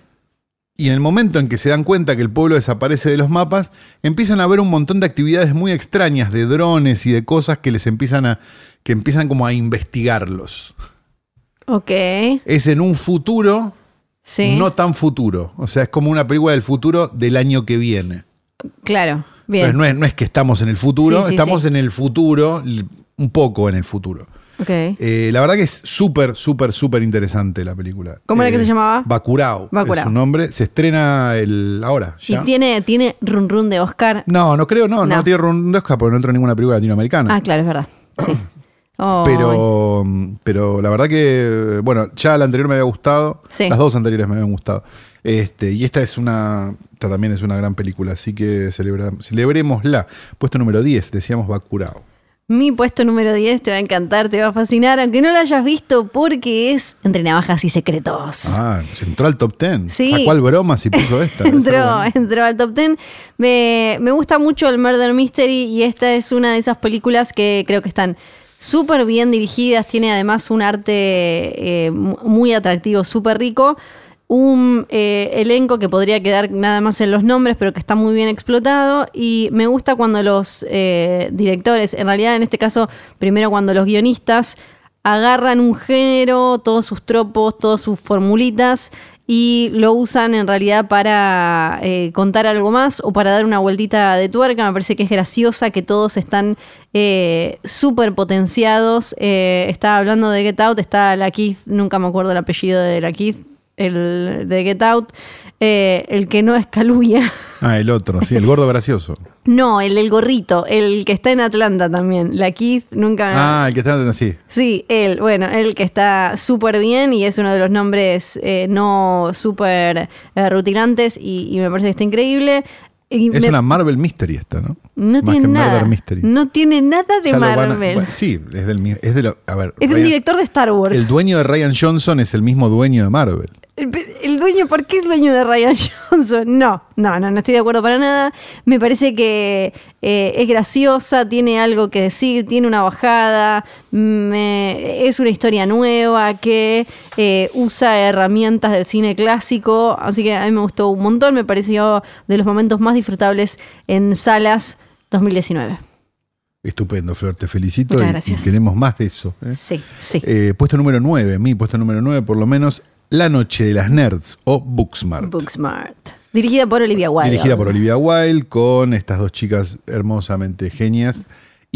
S1: Y en el momento en que se dan cuenta que el pueblo desaparece de los mapas, empiezan a ver un montón de actividades muy extrañas, de drones y de cosas que les empiezan a. que empiezan como a investigarlos.
S2: Ok.
S1: Es en un futuro
S2: Sí.
S1: no tan futuro. O sea, es como una película del futuro del año que viene.
S2: Claro, bien.
S1: Entonces no es, no es que estamos en el futuro,
S2: Sí, sí,
S1: estamos en el futuro, un poco en el futuro. Eh, la verdad que es súper, súper, súper interesante la película.
S2: ¿Cómo era que se llamaba?
S1: Bacurau.
S2: Bacurau.
S1: Es su nombre. Se estrena el ahora.
S2: y tiene, tiene run run de Oscar.
S1: No, no creo, no, no,
S2: No.
S1: tiene Ron de Oscar porque no entró en ninguna película latinoamericana.
S2: Ah, claro, es verdad. Sí. Oh,
S1: pero, pero la verdad que, bueno, ya la anterior me había gustado.
S2: Sí.
S1: Las dos anteriores me habían gustado. Este, y esta es una, esta también es una gran película, así que celebra, celebrémosla. Puesto número 10, decíamos Bacurau.
S2: Mi puesto número 10 te va a encantar, te va a fascinar, aunque no lo hayas visto porque es Entre Navajas y Secretos.
S1: Ah, se entró al top 10.
S2: Sí.
S1: Sacó al bromas y puso esta.
S2: Entró, entró al top 10. Me, me gusta mucho el Murder Mystery y esta es una de esas películas que creo que están súper bien dirigidas. Tiene además un arte eh, mu- muy atractivo, súper rico. Un eh, elenco que podría quedar nada más en los nombres, pero que está muy bien explotado. Y me gusta cuando los eh, directores, en realidad en este caso, primero cuando los guionistas agarran un género, todos sus tropos, todas sus formulitas y lo usan en realidad para eh, contar algo más o para dar una vueltita de tuerca. Me parece que es graciosa, que todos están eh, súper potenciados. Estaba hablando de Get Out, está la nunca me acuerdo el apellido de la el de Get Out, eh, el que no es Caluya.
S1: Ah, el otro, sí, el gordo gracioso.
S2: No, el del gorrito, el que está en Atlanta también. La Keith nunca.
S1: Ah, el que está así.
S2: Sí, él, bueno, él que está súper bien y es uno de los nombres eh, no súper eh, rutinantes y, y me parece que está increíble. Y
S1: Es
S2: me-
S1: una Marvel Mystery esta, ¿no?
S2: no
S1: Más
S2: tiene
S1: que
S2: nada. No tiene nada de
S1: a-
S2: Marvel.
S1: bueno, sí, es del mismo. Es de lo, a ver,
S2: es un
S1: Ryan-
S2: director de Star Wars.
S1: el dueño de Ryan Johnson es el mismo dueño de Marvel.
S2: El, dueño, ¿por qué el dueño de Ryan Johnson? No, no, no, no estoy de acuerdo para nada. Me parece que eh, es graciosa, tiene algo que decir, tiene una bajada, me- es una historia nueva que eh, usa herramientas del cine clásico, así que a mí me gustó un montón, me pareció de los momentos más disfrutables en salas 2019.
S1: Estupendo, Flor, te felicito
S2: Muchas
S1: y- y,
S2: gracias.
S1: queremos más de eso. ¿eh?
S2: Sí, sí.
S1: Eh, puesto número 9, mi puesto número 9 por lo menos, La Noche de las Nerds o Booksmart.
S2: Booksmart. Dirigida por Olivia Wilde.
S1: Dirigida por Olivia Wilde, con estas dos chicas hermosamente genias.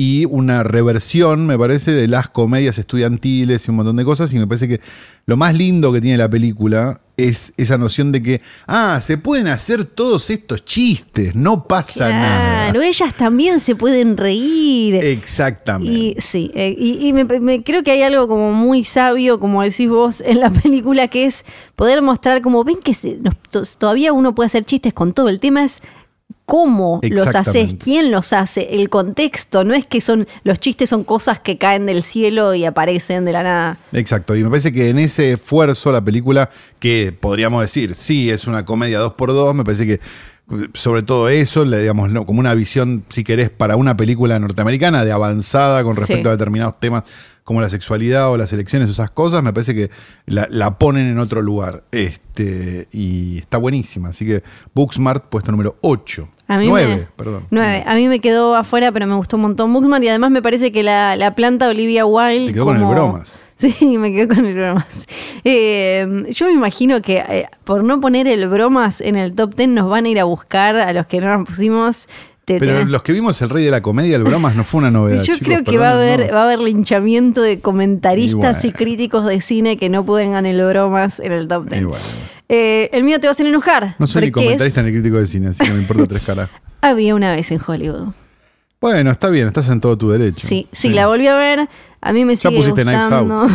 S1: Y una reversión, me parece, de las comedias estudiantiles y un montón de cosas. Y me parece que lo más lindo que tiene la película es esa noción de que, ah, se pueden hacer todos estos chistes, no pasa nada.
S2: Claro, ellas también se pueden reír.
S1: Exactamente.
S2: Y sí, eh, y, y me, me- creo que hay algo como muy sabio, como decís vos, en la película, que es poder mostrar como ven que se- nos- to- todavía uno puede hacer chistes con todo. El tema es cómo los haces, quién los hace, el contexto. No es que son los chistes son cosas que caen del cielo y aparecen de la nada.
S1: Exacto, y me parece que en ese esfuerzo la película, que podríamos decir, sí, es una comedia 2x2, me parece que sobre todo eso, le, digamos, como una visión, si querés, para una película norteamericana de avanzada con respecto
S2: Sí.
S1: a determinados temas como la sexualidad o las elecciones o esas cosas, me parece que la, la ponen en otro lugar. Este, y está buenísima. Así que Booksmart, puesto número 8.
S2: A mí
S1: 9,
S2: me-
S1: perdón.
S2: A mí me quedó afuera, pero me gustó un montón Booksmart y además me parece que la, la planta Olivia Wilde.
S1: Te quedó con el bromas.
S2: Sí, me quedé con el bromas. Eh, yo me imagino que eh, por no poner el bromas en el top 10 nos van a ir a buscar a los que no nos pusimos. Te-
S1: Pero los que vimos El Rey de la Comedia, el bromas no fue una novedad.
S2: yo
S1: chicos,
S2: creo que va a haber
S1: no.
S2: va a haber linchamiento de comentaristas
S1: Y
S2: críticos de cine que no pueden el bromas en el top 10.
S1: Y bueno.
S2: Eh, el mío te va a hacer enojar.
S1: No soy ni
S2: es
S1: comentarista ni crítico de cine, así que me importa tres carajos.
S2: Había una vez en Hollywood.
S1: Bueno, está bien, estás en todo tu derecho.
S2: Sí, sí, la volví a ver. A mí me
S1: Ya
S2: sigue
S1: pusiste Knives
S2: gustando.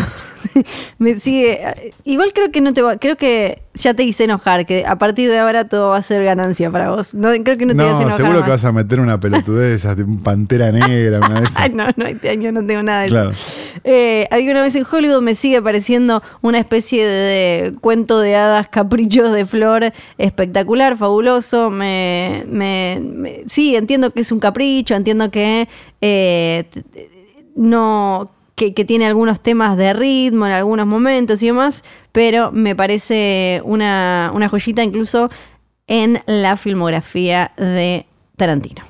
S2: me sigue. Igual creo que no te va. Creo que ya te hice enojar. Que a partir de ahora todo va a ser ganancia para vos. No, creo que no te vas a
S1: No,
S2: enojar.
S1: seguro
S2: más.
S1: que vas a meter una pelotudez un pantera negra, una.
S2: Ay, no, no, este año no tengo nada de
S1: Claro.
S2: eso. Eh, había una vez en Hollywood me sigue pareciendo una especie de, cuento de hadas, caprichos de flor, espectacular, fabuloso. Me, me- me- sí, entiendo que es un capricho, entiendo que eh, no. Que, que tiene algunos temas de ritmo en algunos momentos y demás, pero me parece una, una joyita incluso en la filmografía de Tarantino.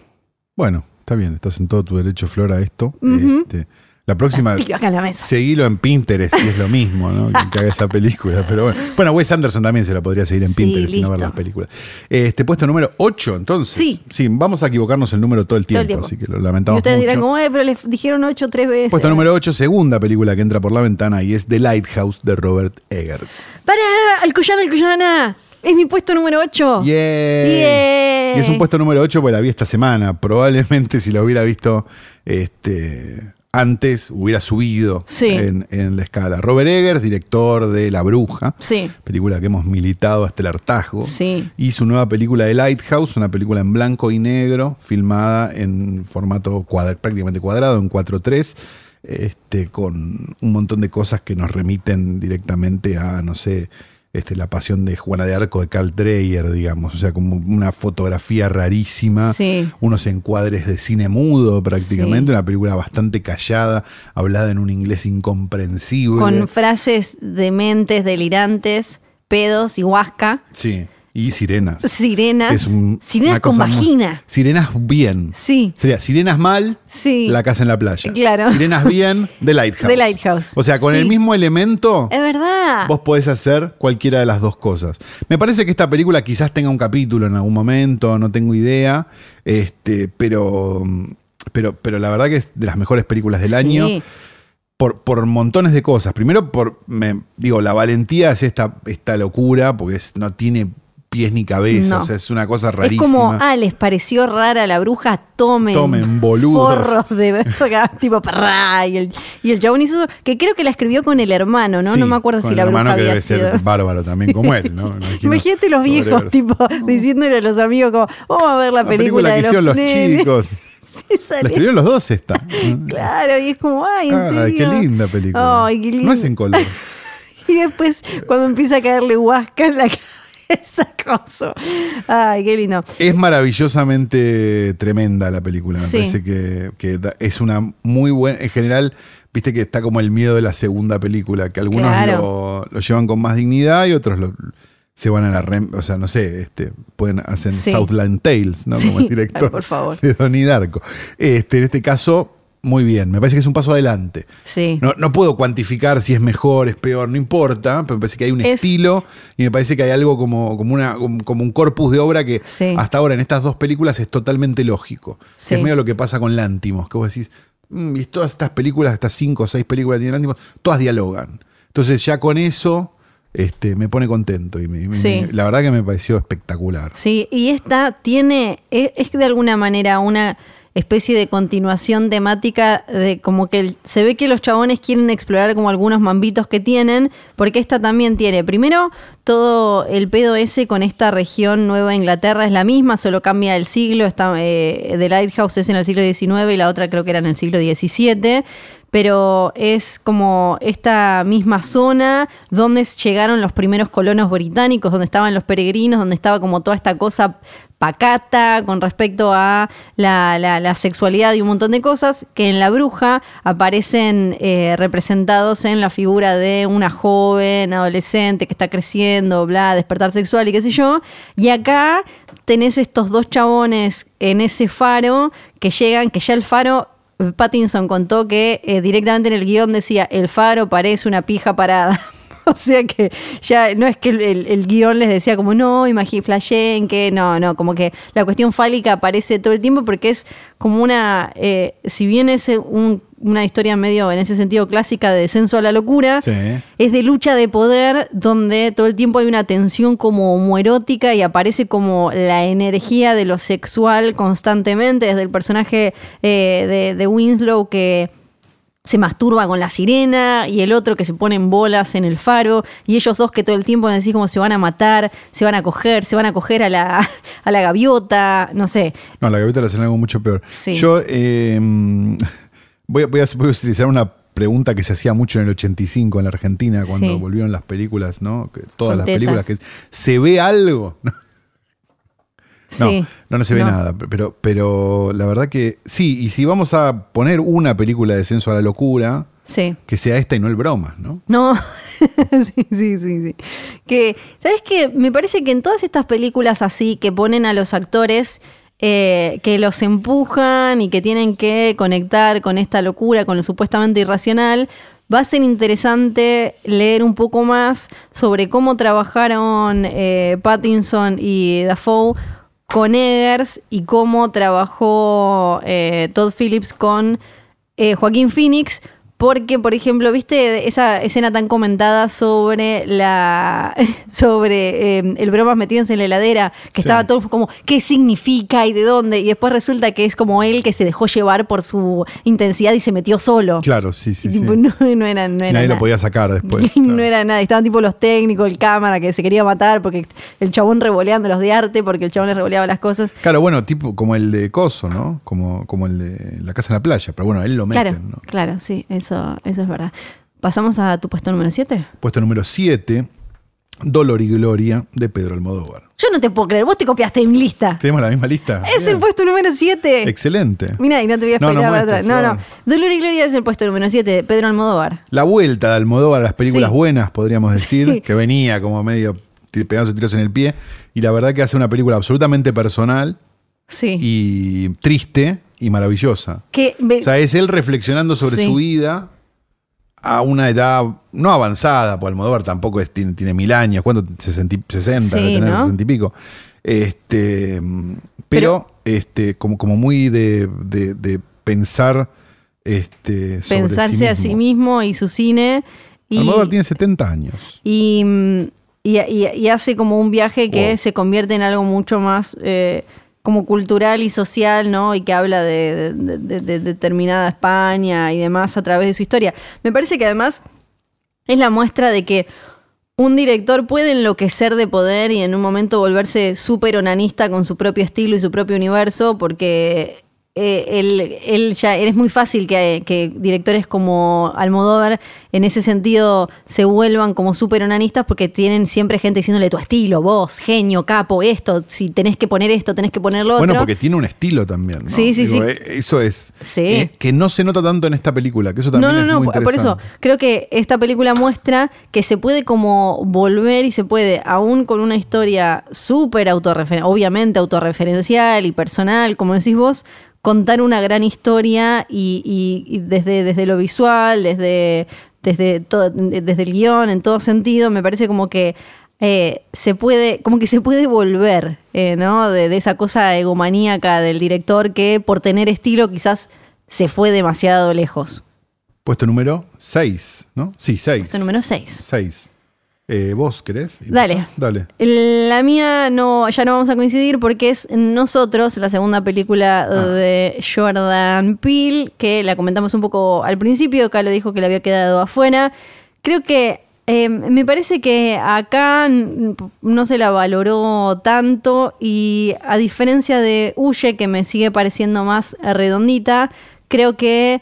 S1: Bueno, está bien, estás en todo tu derecho, Flora, a esto. Este, La próxima,
S2: Tiro acá en la mesa.
S1: seguilo en Pinterest y es lo mismo, ¿no? Que, haga esa película. Pero bueno. Bueno, Wes Anderson también se la podría seguir en
S2: Sí,
S1: Pinterest y no ver las películas. Este puesto número 8, entonces.
S2: Sí.
S1: Sí, vamos a equivocarnos el número todo el
S2: Todo
S1: tiempo,
S2: el tiempo.
S1: así que lo
S2: Y
S1: lamentamos.
S2: ustedes dirán,
S1: mucho.
S2: como, "Ay, pero le dijeron ocho tres veces.
S1: Puesto número 8, segunda película que entra por la ventana y es The Lighthouse de Robert Eggers.
S2: ¡Para! ¡Alcoyana, Alcoyana! Es mi puesto número 8.
S1: ¡Yay!
S2: ¡Yay!
S1: Y es un puesto número 8 porque la vi esta semana. Probablemente si la hubiera visto este, antes hubiera subido
S2: Sí.
S1: en, en la escala. Robert Eggers, director de La Bruja,
S2: Sí.
S1: película que hemos militado hasta el hartazgo.
S2: Sí.
S1: Y su nueva película de Lighthouse, una película en blanco y negro, filmada en formato cuadra- prácticamente cuadrado, en 4.3, este, con un montón de cosas que nos remiten directamente a, no sé, este, la pasión de Juana de Arco de Carl Dreyer, digamos. O sea, como una fotografía rarísima,
S2: Sí.
S1: unos encuadres de cine mudo prácticamente,
S2: Sí.
S1: una película bastante callada, hablada en un inglés incomprensible.
S2: Con frases dementes, delirantes, pedos y huasca.
S1: Sí, y sirenas.
S2: Sirenas.
S1: Que es un-
S2: sirenas con
S1: muy-
S2: vagina.
S1: Sirenas bien.
S2: Sí.
S1: Sería sirenas mal,
S2: Sí.
S1: la casa en la playa.
S2: Claro.
S1: Sirenas bien, The Lighthouse.
S2: The Lighthouse.
S1: O sea, con
S2: Sí.
S1: el mismo elemento,
S2: Es verdad.
S1: vos podés hacer cualquiera de las dos cosas. Me parece que esta película quizás tenga un capítulo en algún momento, no tengo idea. Este, pero. Pero, pero la verdad que es de las mejores películas del
S2: Sí.
S1: año por, por montones de cosas. Primero, por, me, digo, la valentía es esta, esta locura, porque es- no tiene pies ni cabeza,
S2: No.
S1: o sea, es una cosa
S2: Es
S1: rarísima.
S2: como, ah, les pareció rara la bruja, tomen.
S1: Tomen, boludos.
S2: Forros de verga, tipo, parrá. Y el, y el chabón hizo eso, que creo que la escribió con el hermano, ¿no?
S1: Sí,
S2: no me acuerdo
S1: con
S2: si
S1: el
S2: la bruja
S1: hermano que
S2: había
S1: debe
S2: sido.
S1: ser bárbaro también como él, ¿no? Imagino.
S2: Imagínate los viejos, tipo, diciéndole a los amigos como, vamos a ver la,
S1: La
S2: película,
S1: película que
S2: de
S1: hicieron los
S2: nenes".
S1: chicos.
S2: Sale-
S1: La escribieron los dos esta.
S2: Claro, y es como, ay, ¿en
S1: Ah,
S2: serio?
S1: qué linda película.
S2: Ay, qué
S1: No es en color.
S2: Y después, cuando empieza a caerle huasca en la cabeza, coso. Ay, qué lindo.
S1: Es maravillosamente tremenda la película. Me
S2: Sí.
S1: parece que, que es una muy buena. En general, viste que está como el miedo de la segunda película, que algunos
S2: Claro.
S1: lo, lo llevan con más dignidad y otros lo- se van a la rem, o sea, no sé, este, pueden hacer
S2: Sí.
S1: Southland Tales, ¿no?
S2: Sí.
S1: Como el director
S2: Ay, por favor.
S1: de Donnie Darko. Este, en este caso, muy bien. Me parece que es un paso adelante.
S2: Sí.
S1: No, no puedo cuantificar si es mejor, es peor, no importa, pero me parece que hay un
S2: Es-
S1: estilo y me parece que hay algo como, como, una, como, un corpus de obra que
S2: Sí.
S1: hasta ahora en estas dos películas es totalmente lógico.
S2: Sí.
S1: Es medio lo que pasa con Lántimos, que vos decís, "Mm, y todas estas películas, estas cinco o seis películas que tienen Lántimos, todas dialogan. Entonces ya con eso este, me pone contento y me- me-
S2: Sí.
S1: me- la verdad que me pareció espectacular.
S2: Sí, y esta tiene, es, es de alguna manera una especie de continuación temática de como que se ve que los chabones quieren explorar como algunos mambitos que tienen, porque esta también tiene, primero, todo el pedo ese con esta región Nueva Inglaterra es la misma, solo cambia el siglo, está, eh, The Lighthouse es en el siglo XIX y la otra creo que era en el siglo XVII, pero es como esta misma zona donde llegaron los primeros colonos británicos, donde estaban los peregrinos, donde estaba como toda esta cosa pacata con respecto a la, sexualidad y un montón de cosas que en la bruja aparecen eh, representados en la figura de una joven adolescente que está creciendo, bla, despertar sexual y qué sé yo. Y acá tenés estos dos chabones en ese faro que llegan, que ya el faro Pattinson contó que eh, directamente en el guion decía, el faro parece una pija parada. o sea que ya no es que el, el- el guion les decía como, no, imagínate, flasheen, que no, no, como que la cuestión fálica aparece todo el tiempo porque es como una, eh, si bien es un- una historia medio en ese sentido clásica de descenso a la locura,
S1: Sí.
S2: es de lucha de poder donde todo el tiempo hay una tensión como homoerótica y aparece como la energía de lo sexual constantemente, desde el personaje eh, de, de Winslow que se masturba con la sirena y el otro que se pone en bolas en el faro y ellos dos que todo el tiempo decís como se van a matar, se van a coger, se van a coger a la, a la gaviota, no sé.
S1: No, la gaviota la hacen algo mucho peor.
S2: Sí.
S1: Yo eh, voy, a, voy a- voy a utilizar una pregunta que se hacía mucho en el 85 en la Argentina, cuando
S2: Sí.
S1: volvieron las películas, ¿no? Todas las películas, que es, ¿se ve algo? No,
S2: Sí.
S1: no, no se ve
S2: No.
S1: nada, pero, pero la verdad que sí, y si vamos a poner una película de descenso a la locura,
S2: Sí.
S1: que sea esta y no el bromas, ¿no?
S2: No, sí, sí, sí, sí. Que, ¿sabes qué? Me parece que en todas estas películas así que ponen a los actores eh, que los empujan y que tienen que conectar con esta locura, con lo supuestamente irracional. Va a ser interesante leer un poco más sobre cómo trabajaron eh, Pattinson y Dafoe con Eggers y cómo trabajó eh, Todd Phillips con eh, Joaquín Phoenix. Porque, por ejemplo, viste esa escena tan comentada sobre la sobre eh, el bromas metidos en la heladera, que
S1: Sí.
S2: estaba todo como, ¿qué significa y de dónde? Y después resulta que es como él que se dejó llevar por su intensidad y se metió solo.
S1: Claro, sí, sí,
S2: Y
S1: sí.
S2: no, no era, no era
S1: Nadie lo podía sacar después.
S2: no era nada. Estaban tipo los técnicos, el cámara que se quería matar porque el chabón revoleando los de arte porque el chabón le revoleaba las cosas.
S1: Claro, bueno, tipo como el de Coso, ¿no? Como, como el de La Casa en la Playa. Pero bueno, él lo meten,
S2: Claro,
S1: ¿no?
S2: claro, sí, eso, eso es verdad. ¿Pasamos a tu puesto número 7?
S1: Puesto número 7, Dolor y Gloria, de Pedro Almodóvar.
S2: Yo no te puedo creer, vos te copiaste mi lista.
S1: ¿Tenemos la misma lista?
S2: Es el puesto número 7.
S1: Excelente.
S2: Mira, y no te voy a
S1: No, no muestres.
S2: No, no.
S1: Flor.
S2: Dolor y Gloria es el puesto número 7 de Pedro Almodóvar.
S1: La vuelta de Almodóvar a las películas
S2: Sí.
S1: buenas, podríamos decir,
S2: Sí.
S1: que venía como medio pegándose tiros en el pie. Y la verdad que hace una película absolutamente personal
S2: Sí.
S1: y triste y maravillosa.
S2: que
S1: O sea, es él reflexionando sobre
S2: Sí.
S1: su vida a una edad no avanzada, porque Almodóvar tampoco es- tiene, tiene mil años, ¿cuánto? 60, y- 60
S2: Sí,
S1: debe tener
S2: ¿no?
S1: 60 y pico. Este, pero, este, como, como muy de, de- de pensar este, sobre
S2: pensarse
S1: sí
S2: a sí mismo y su cine. Y,
S1: Almodóvar tiene 70 años.
S2: y, y- y- y hace como un viaje que
S1: Wow.
S2: se convierte en algo mucho más eh, como cultural y social, ¿no? Y que habla de, de- de- de determinada España y demás a través de su historia. Me parece que además es la muestra de que un director puede enloquecer de poder y en un momento volverse súper onanista con su propio estilo y su propio universo, porque eh, él, él ya es muy fácil que, que directores como Almodóvar en ese sentido se vuelvan como súper onanistas porque tienen siempre gente diciéndole tu estilo, vos, genio, capo, esto, si tenés que poner esto, tenés que poner lo
S1: Bueno,
S2: otro.
S1: porque tiene un estilo también. ¿no?
S2: Sí, sí, sí.
S1: eh, Eso es.
S2: Sí.
S1: eh, que no se nota tanto en esta película, que eso también
S2: no, no,
S1: es
S2: no,
S1: muy
S2: por por eso creo que esta película muestra que se puede como volver y se puede, aún con una historia súper autorreferencial, obviamente autorreferencial y personal, como decís vos, contar una gran historia y, y- y desde, desde lo visual, desde, desde, todo, desde el guion, en todo sentido, me parece como que eh, se puede, como que se puede volver, eh, ¿no? De, de esa cosa egomaníaca del director que por tener estilo quizás se fue demasiado lejos.
S1: Puesto número 6, ¿no? Sí, 6.
S2: Puesto número 6.
S1: 6. ¿Vos querés?
S2: Dale.
S1: Dale.
S2: La mía no, ya no vamos a coincidir porque es Nosotros, la segunda película
S1: Ah.
S2: de Jordan Peele, que la comentamos un poco al principio, acá lo dijo que le había quedado afuera. Creo que eh, me parece que acá no se la valoró tanto y a diferencia de Huye, que me sigue pareciendo más redondita, creo que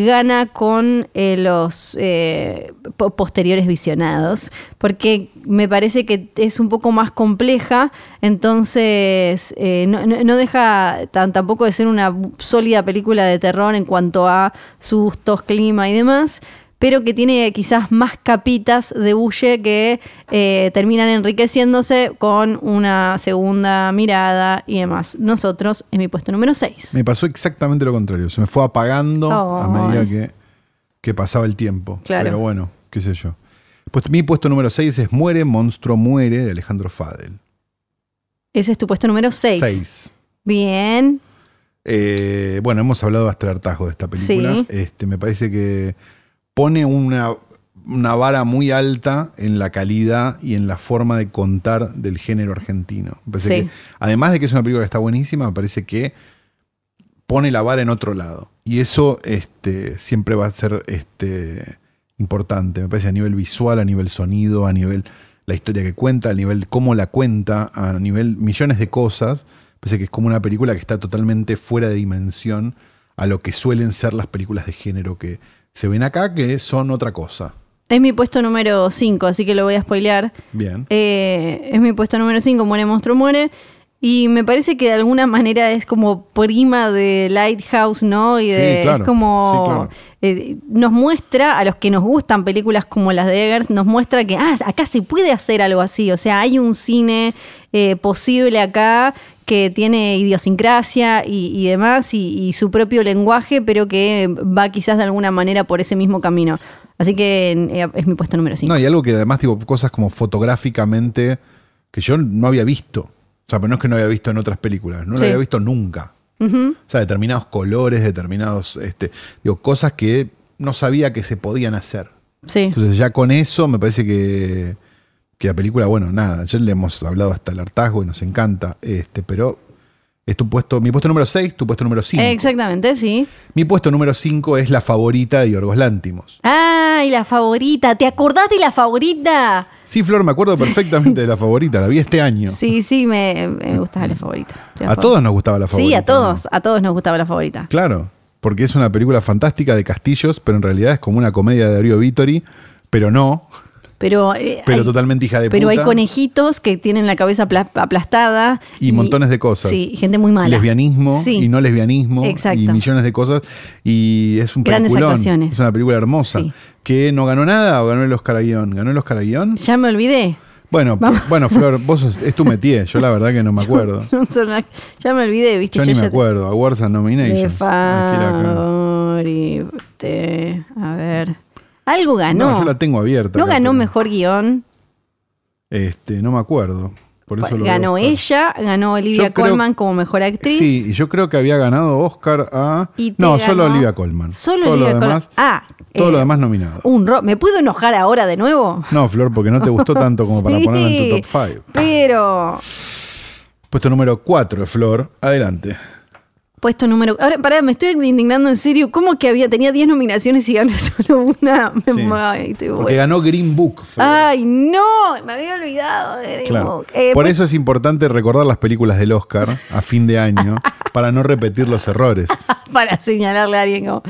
S2: gana con eh, los eh, po- posteriores visionados, porque me parece que es un poco más compleja, entonces eh, no, deja tampoco de ser una sólida película de terror en cuanto a sustos, clima y demás, pero que tiene quizás más capitas de bulle que eh, terminan enriqueciéndose con una segunda mirada y demás. Nosotros, en mi puesto número 6.
S1: Me pasó exactamente lo contrario. Se me fue apagando a medida que, que pasaba el tiempo.
S2: Claro.
S1: Pero bueno, qué sé yo. Pues mi puesto número 6 es Muere, Monstruo Muere de Alejandro Fadel.
S2: Ese es tu puesto número 6.
S1: 6.
S2: Bien.
S1: Eh, bueno, hemos hablado hasta el hartazgo de esta película.
S2: Sí.
S1: Este, me parece que pone una, una vara muy alta en la calidad y en la forma de contar del género argentino.
S2: Sí.
S1: que, además de que es una película que está buenísima, me parece que pone la vara en otro lado. Y eso este, siempre va a ser este, importante. Me parece a nivel visual, a nivel sonido, a nivel la historia que cuenta, a nivel cómo la cuenta, a nivel millones de cosas. Me parece que es como una película que está totalmente fuera de dimensión a lo que suelen ser las películas de género que se ven acá, que son otra cosa.
S2: Es mi puesto número 5, así que lo voy a spoilear.
S1: Bien.
S2: Eh, es mi puesto número 5, Muere Monstruo Muere. Y me parece que de alguna manera es como prima de Lighthouse, ¿no? Y
S1: Sí,
S2: de,
S1: claro.
S2: es como.
S1: Sí, claro.
S2: eh, nos muestra, a los que nos gustan películas como las de Eggers, nos muestra que ah, acá se puede hacer algo así. O sea, hay un cine eh, posible acá que tiene idiosincrasia y, y demás, y, y su propio lenguaje, pero que va quizás de alguna manera por ese mismo camino. Así que eh, es mi puesto número 5.
S1: No, y algo que además, digo, cosas como fotográficamente que yo no había visto. O sea, pero no es que no había visto en otras películas, no
S2: Sí.
S1: lo había visto nunca. O sea, determinados colores, determinados, este, digo, cosas que no sabía que se podían hacer.
S2: Sí.
S1: Entonces ya con eso me parece que, que la película, bueno, nada, ya le hemos hablado hasta el hartazgo y nos encanta, este, pero es tu puesto, mi puesto número 6, tu puesto número 5.
S2: Exactamente, sí.
S1: Mi puesto número 5 es la favorita de Yorgos Lántimos.
S2: ¡Ay, la favorita! ¿Te acordás de la favorita?
S1: Sí, Flor, me acuerdo perfectamente de la favorita, la vi este año.
S2: Sí, sí, me, me gustaba la favorita.
S1: A todos nos gustaba la favorita.
S2: Sí, a todos, a todos nos gustaba la favorita.
S1: Claro, porque es una película fantástica de castillos, pero en realidad es como una comedia de Darío Vittori, pero no,
S2: Pero, eh,
S1: pero
S2: hay-
S1: totalmente hija de
S2: pero hay
S1: puta.
S2: conejitos que tienen la cabeza apla- aplastada.
S1: y montones de cosas.
S2: Sí, gente muy mala.
S1: Lesbianismo
S2: Sí.
S1: y no lesbianismo
S2: Exacto.
S1: y millones de cosas. Y es un
S2: Grandes
S1: peliculón.
S2: actuaciones.
S1: Es una película hermosa.
S2: Sí.
S1: Que no ganó nada o ganó el Oscar a guion. ¿Ganó el Oscar a guion?
S2: Ya me olvidé.
S1: Bueno, bueno, Flor, vos sos- es tu métier. Yo la verdad que no me acuerdo.
S2: Ya me olvidé, ¿viste?
S1: Yo ni me acuerdo. Awards and Nominations.
S2: A ver. Algo ganó.
S1: No, yo la tengo abierta.
S2: ¿No
S1: acá,
S2: ganó
S1: pero-
S2: mejor guion?
S1: Este, no me acuerdo. Por eso
S2: ganó ella, ganó Olivia
S1: Yo creo-
S2: Colman como mejor actriz.
S1: Sí, y yo creo que había ganado Oscar a. No, solo Olivia Colman.
S2: Solo
S1: todo
S2: Olivia
S1: lo demás,
S2: Colman. Ah,
S1: todo
S2: eh,
S1: lo demás nominado.
S2: Un ro- ¿Me puedo enojar ahora de nuevo?
S1: No, Flor, porque no te gustó tanto como para
S2: Sí,
S1: ponerlo en tu top 5.
S2: Pero.
S1: Puesto número 4, Flor. Adelante.
S2: Puesto número. Ahora, pará, me estoy indignando en serio. ¿Cómo que había? Tenía 10 nominaciones y gané solo una. Me-
S1: Sí.
S2: Ay, te
S1: Porque
S2: voy.
S1: ganó Green Book.
S2: Ay, no, me había olvidado. de Green
S1: Claro.
S2: Book. Eh,
S1: Por
S2: pues-
S1: eso es importante recordar las películas del Oscar a fin de año para no repetir los errores.
S2: para señalarle a alguien como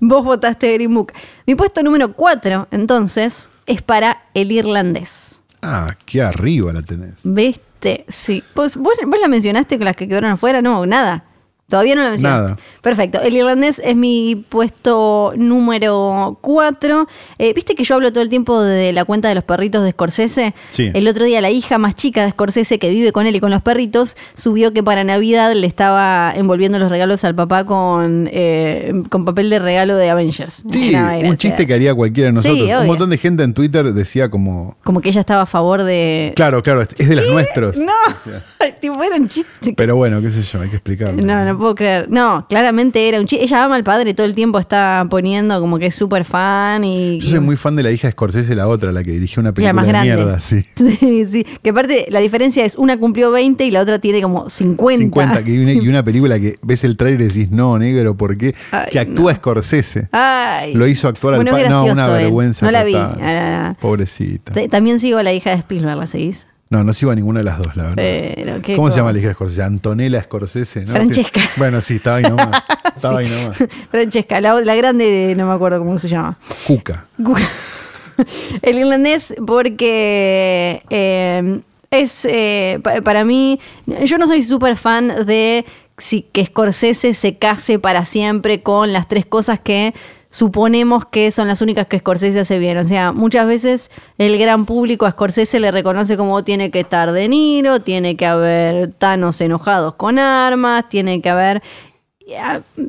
S2: vos votaste Green Book. Mi puesto número 4, entonces, es para el irlandés.
S1: Ah, qué arriba la tenés.
S2: ¿Viste? Sí. Pues, ¿vos, vos la mencionaste con las que quedaron afuera? No, nada. Todavía no la mencionaste.
S1: Nada.
S2: Perfecto. El irlandés es mi puesto número 4. ¿Viste que yo hablo todo el tiempo de la cuenta de los perritos de Scorsese?
S1: Sí.
S2: El otro día la hija más chica de Scorsese que vive con él y con los perritos subió que para Navidad le estaba envolviendo los regalos al papá con, eh, con papel de regalo de Avengers.
S1: Sí, un chiste que haría cualquiera de nosotros. un montón de gente en Twitter decía como.
S2: Como que ella estaba a favor de...
S1: Claro, claro, es de los nuestros.
S2: No, tipo, era un chiste.
S1: Pero bueno, qué sé yo, hay que explicarlo.
S2: No, no puedo creer. No, claramente era un chiste. Ella ama al padre, todo el tiempo está poniendo como que es súper fan y...
S1: Yo soy muy fan de la hija de Scorsese, la otra, la que dirigió una
S2: la
S1: película
S2: más
S1: de
S2: grande.
S1: mierda, sí.
S2: sí, sí. Que aparte la diferencia es una cumplió 20 y la otra tiene como 50.
S1: 50, que y una, y una película que ves el trailer y decís, no, negro, ¿por qué?
S2: Ay,
S1: que actúa
S2: no.
S1: Scorsese.
S2: Ay.
S1: Lo hizo actuar
S2: Bueno,
S1: al padre. No, una vergüenza.
S2: No la vi. Ah,
S1: Pobrecita.
S2: También sigo a la hija de Spielberg, ¿la seguís?
S1: No, no sigo a ninguna de las dos, la verdad.
S2: Pero, ¿qué
S1: ¿Cómo se llama la hija de Scorsese? Antonella Scorsese, ¿no?
S2: Francesca.
S1: Bueno, sí, estaba ahí nomás. Estaba ahí nomás.
S2: Francesca, la, la grande, no me acuerdo cómo se llama.
S1: Cuca.
S2: El irlandés porque eh, es eh, pa- para mí, yo no soy súper fan de si, que Scorsese se case para siempre con las tres cosas que suponemos que son las únicas que Scorsese hace bien. O sea, muchas veces el gran público a Scorsese le reconoce como tiene que estar De Niro, tiene que haber Thanos enojados con armas, tiene que haber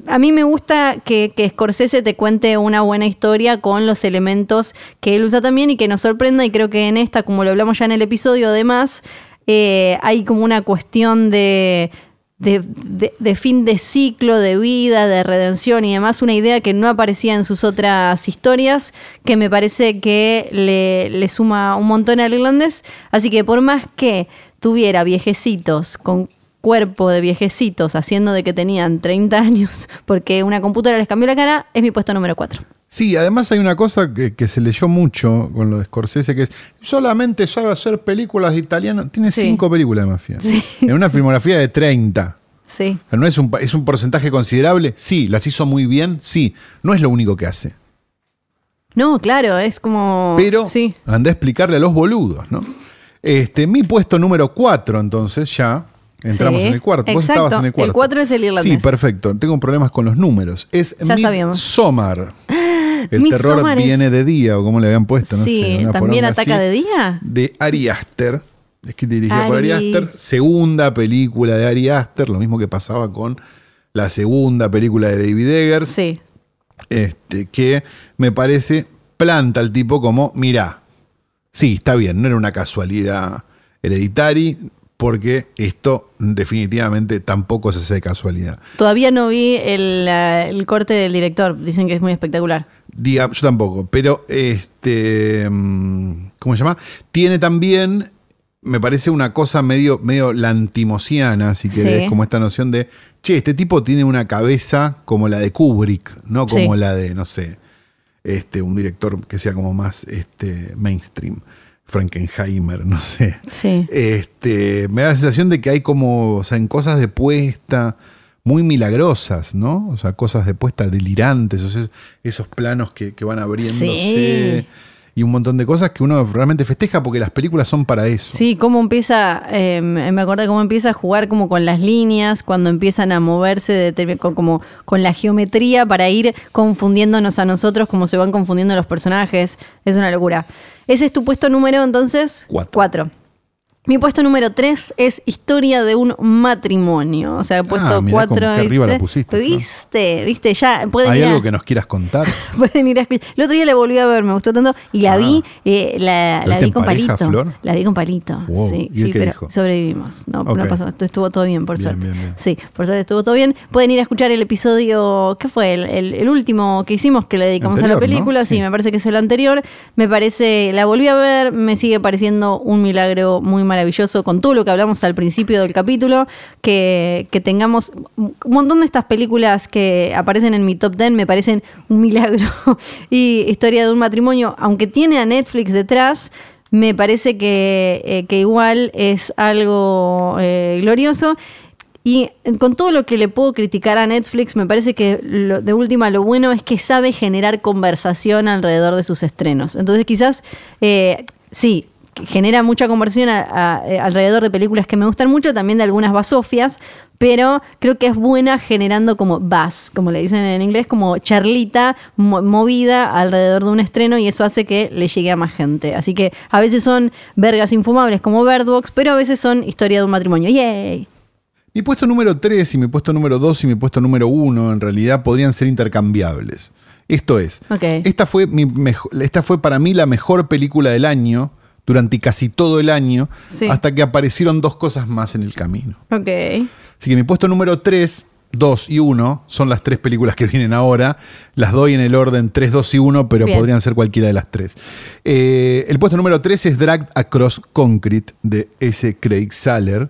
S2: a, mí me gusta que, que Scorsese te cuente una buena historia con los elementos que él usa también y que nos sorprenda. Y creo que en esta, como lo hablamos ya en el episodio, además, eh, hay como una cuestión de, de, fin de ciclo, de vida, de redención y demás, una idea que no aparecía en sus otras historias, que me parece que le, le suma un montón al irlandés. Así que por más que tuviera viejecitos con cuerpo de viejecitos haciendo de que tenían 30 años porque una computadora les cambió la cara, es mi puesto número 4.
S1: Sí, además hay una cosa que, que se leyó mucho con lo de Scorsese, que es solamente sabe hacer películas de italiano. Tiene
S2: Sí.
S1: cinco películas de mafia.
S2: Sí.
S1: En una filmografía de 30.
S2: Sí.
S1: O sea, ¿No es un, es un porcentaje considerable? Sí. ¿Las hizo muy bien? Sí. No es lo único que hace.
S2: No, claro, es como...
S1: Pero
S2: Sí.
S1: anda a explicarle a los boludos, ¿no? Este, mi puesto número 4, entonces ya. Entramos
S2: Sí,
S1: en el cuarto. Vos
S2: exacto.
S1: estabas en el cuarto.
S2: El cuatro es el irlandés.
S1: Sí, perfecto. Tengo problemas con los números. Es. Midsommar. El
S2: Midsommar
S1: terror
S2: es-
S1: viene de día, o como le habían puesto, no
S2: sí,
S1: sé.
S2: también ataca
S1: así,
S2: de día.
S1: De Ari Aster. escrita y dirigida por Ari
S2: Ari.
S1: Aster. Segunda película de Ari Aster, lo mismo que pasaba con la segunda película de David Eggers,
S2: Sí.
S1: este, que me parece planta al tipo como, mirá, sí, está bien, no era una casualidad hereditaria, porque esto definitivamente tampoco se hace de casualidad.
S2: Todavía no vi el, corte del director. Dicen que es muy espectacular.
S1: Diga, yo tampoco, pero este. mm, ¿Cómo se llama? Tiene también, me parece una cosa medio, medio lantimosiana, si querés,
S2: Sí.
S1: como esta noción de, che, este tipo tiene una cabeza como la de Kubrick, no como
S2: Sí.
S1: la de, no sé, este, un director que sea como más este, mainstream. Frankenheimer, no sé.
S2: Sí.
S1: Este, me da la sensación de que hay como, o sea, en cosas de puesta muy milagrosas, ¿no? O sea, cosas de puesta delirantes, o sea, esos planos que, que van abriéndose
S2: Sí.
S1: y un montón de cosas que uno realmente festeja porque las películas son para eso.
S2: Sí, cómo empieza, eh, me acordé cómo empieza a jugar como con las líneas, cuando empiezan a moverse de como con la geometría para ir confundiéndonos a nosotros como se van confundiendo los personajes. Es una locura. Ese es tu puesto número entonces.
S1: Cuatro.
S2: Cuatro. Mi puesto número tres es Historia de un matrimonio. O sea, he puesto
S1: Ah, mirá
S2: cuatro.
S1: cómo que
S2: y
S1: arriba la pusiste, Flor.
S2: ¿Viste? ¿Viste? Ya pueden
S1: ¿Hay
S2: ir a-
S1: algo que nos quieras contar?
S2: Pueden ir a escuchar. El otro día la volví a ver, me gustó tanto. Y la
S1: Ah.
S2: vi, eh, la,
S1: ¿La
S2: la
S1: viste
S2: vi
S1: en
S2: con
S1: pareja,
S2: palito.
S1: Flor?
S2: La vi con palito.
S1: Wow.
S2: Sí,
S1: ¿Y
S2: sí,
S1: qué
S2: pero
S1: dijo?
S2: sobrevivimos. No,
S1: Ok.
S2: no pasó. Estuvo todo bien, por
S1: Bien,
S2: suerte.
S1: bien, bien.
S2: Sí, por suerte estuvo todo bien. Pueden ir a escuchar el episodio, ¿qué fue? El, el- el último que hicimos que le dedicamos a la película. Sí.
S1: Sí.
S2: me parece que es el anterior. Me parece, la volví a ver, me sigue pareciendo un milagro muy maravilloso con todo lo que hablamos al principio del capítulo. Que, tengamos un montón de estas películas que aparecen en mi top 10 me parecen un milagro. y historia de un matrimonio, aunque tiene a Netflix detrás, me parece que, eh, que igual es algo eh, glorioso. Y con todo lo que le puedo criticar a Netflix, me parece que lo- de última lo bueno es que sabe generar conversación alrededor de sus estrenos. Entonces quizás, eh, sí, genera mucha a- a- eh, alrededor de películas que me gustan mucho, también de algunas basofias, pero creo que es buena generando como buzz, como le dicen en inglés, como charlita mo- movida alrededor de un estreno y eso hace que le llegue a más gente. Así que a veces son vergas infumables como Bird Box, pero a veces son historia de un matrimonio. ¡Yay!
S1: Mi puesto número 3 y mi puesto número 2 y mi puesto número 1 en realidad podrían ser intercambiables. Esto es,
S2: Ok.
S1: esta, fue mi esta fue para mí la mejor película del año durante casi todo el año,
S2: Sí.
S1: hasta que aparecieron dos cosas más en el camino.
S2: Ok.
S1: Así que mi puesto número 3, 2 y 1 son las tres películas que vienen ahora. Las doy en el orden 3, 2 y 1, pero
S2: Bien.
S1: podrían ser cualquiera de las tres. Eh, el puesto número 3 es Dragged Across Concrete de S. Craig Saller.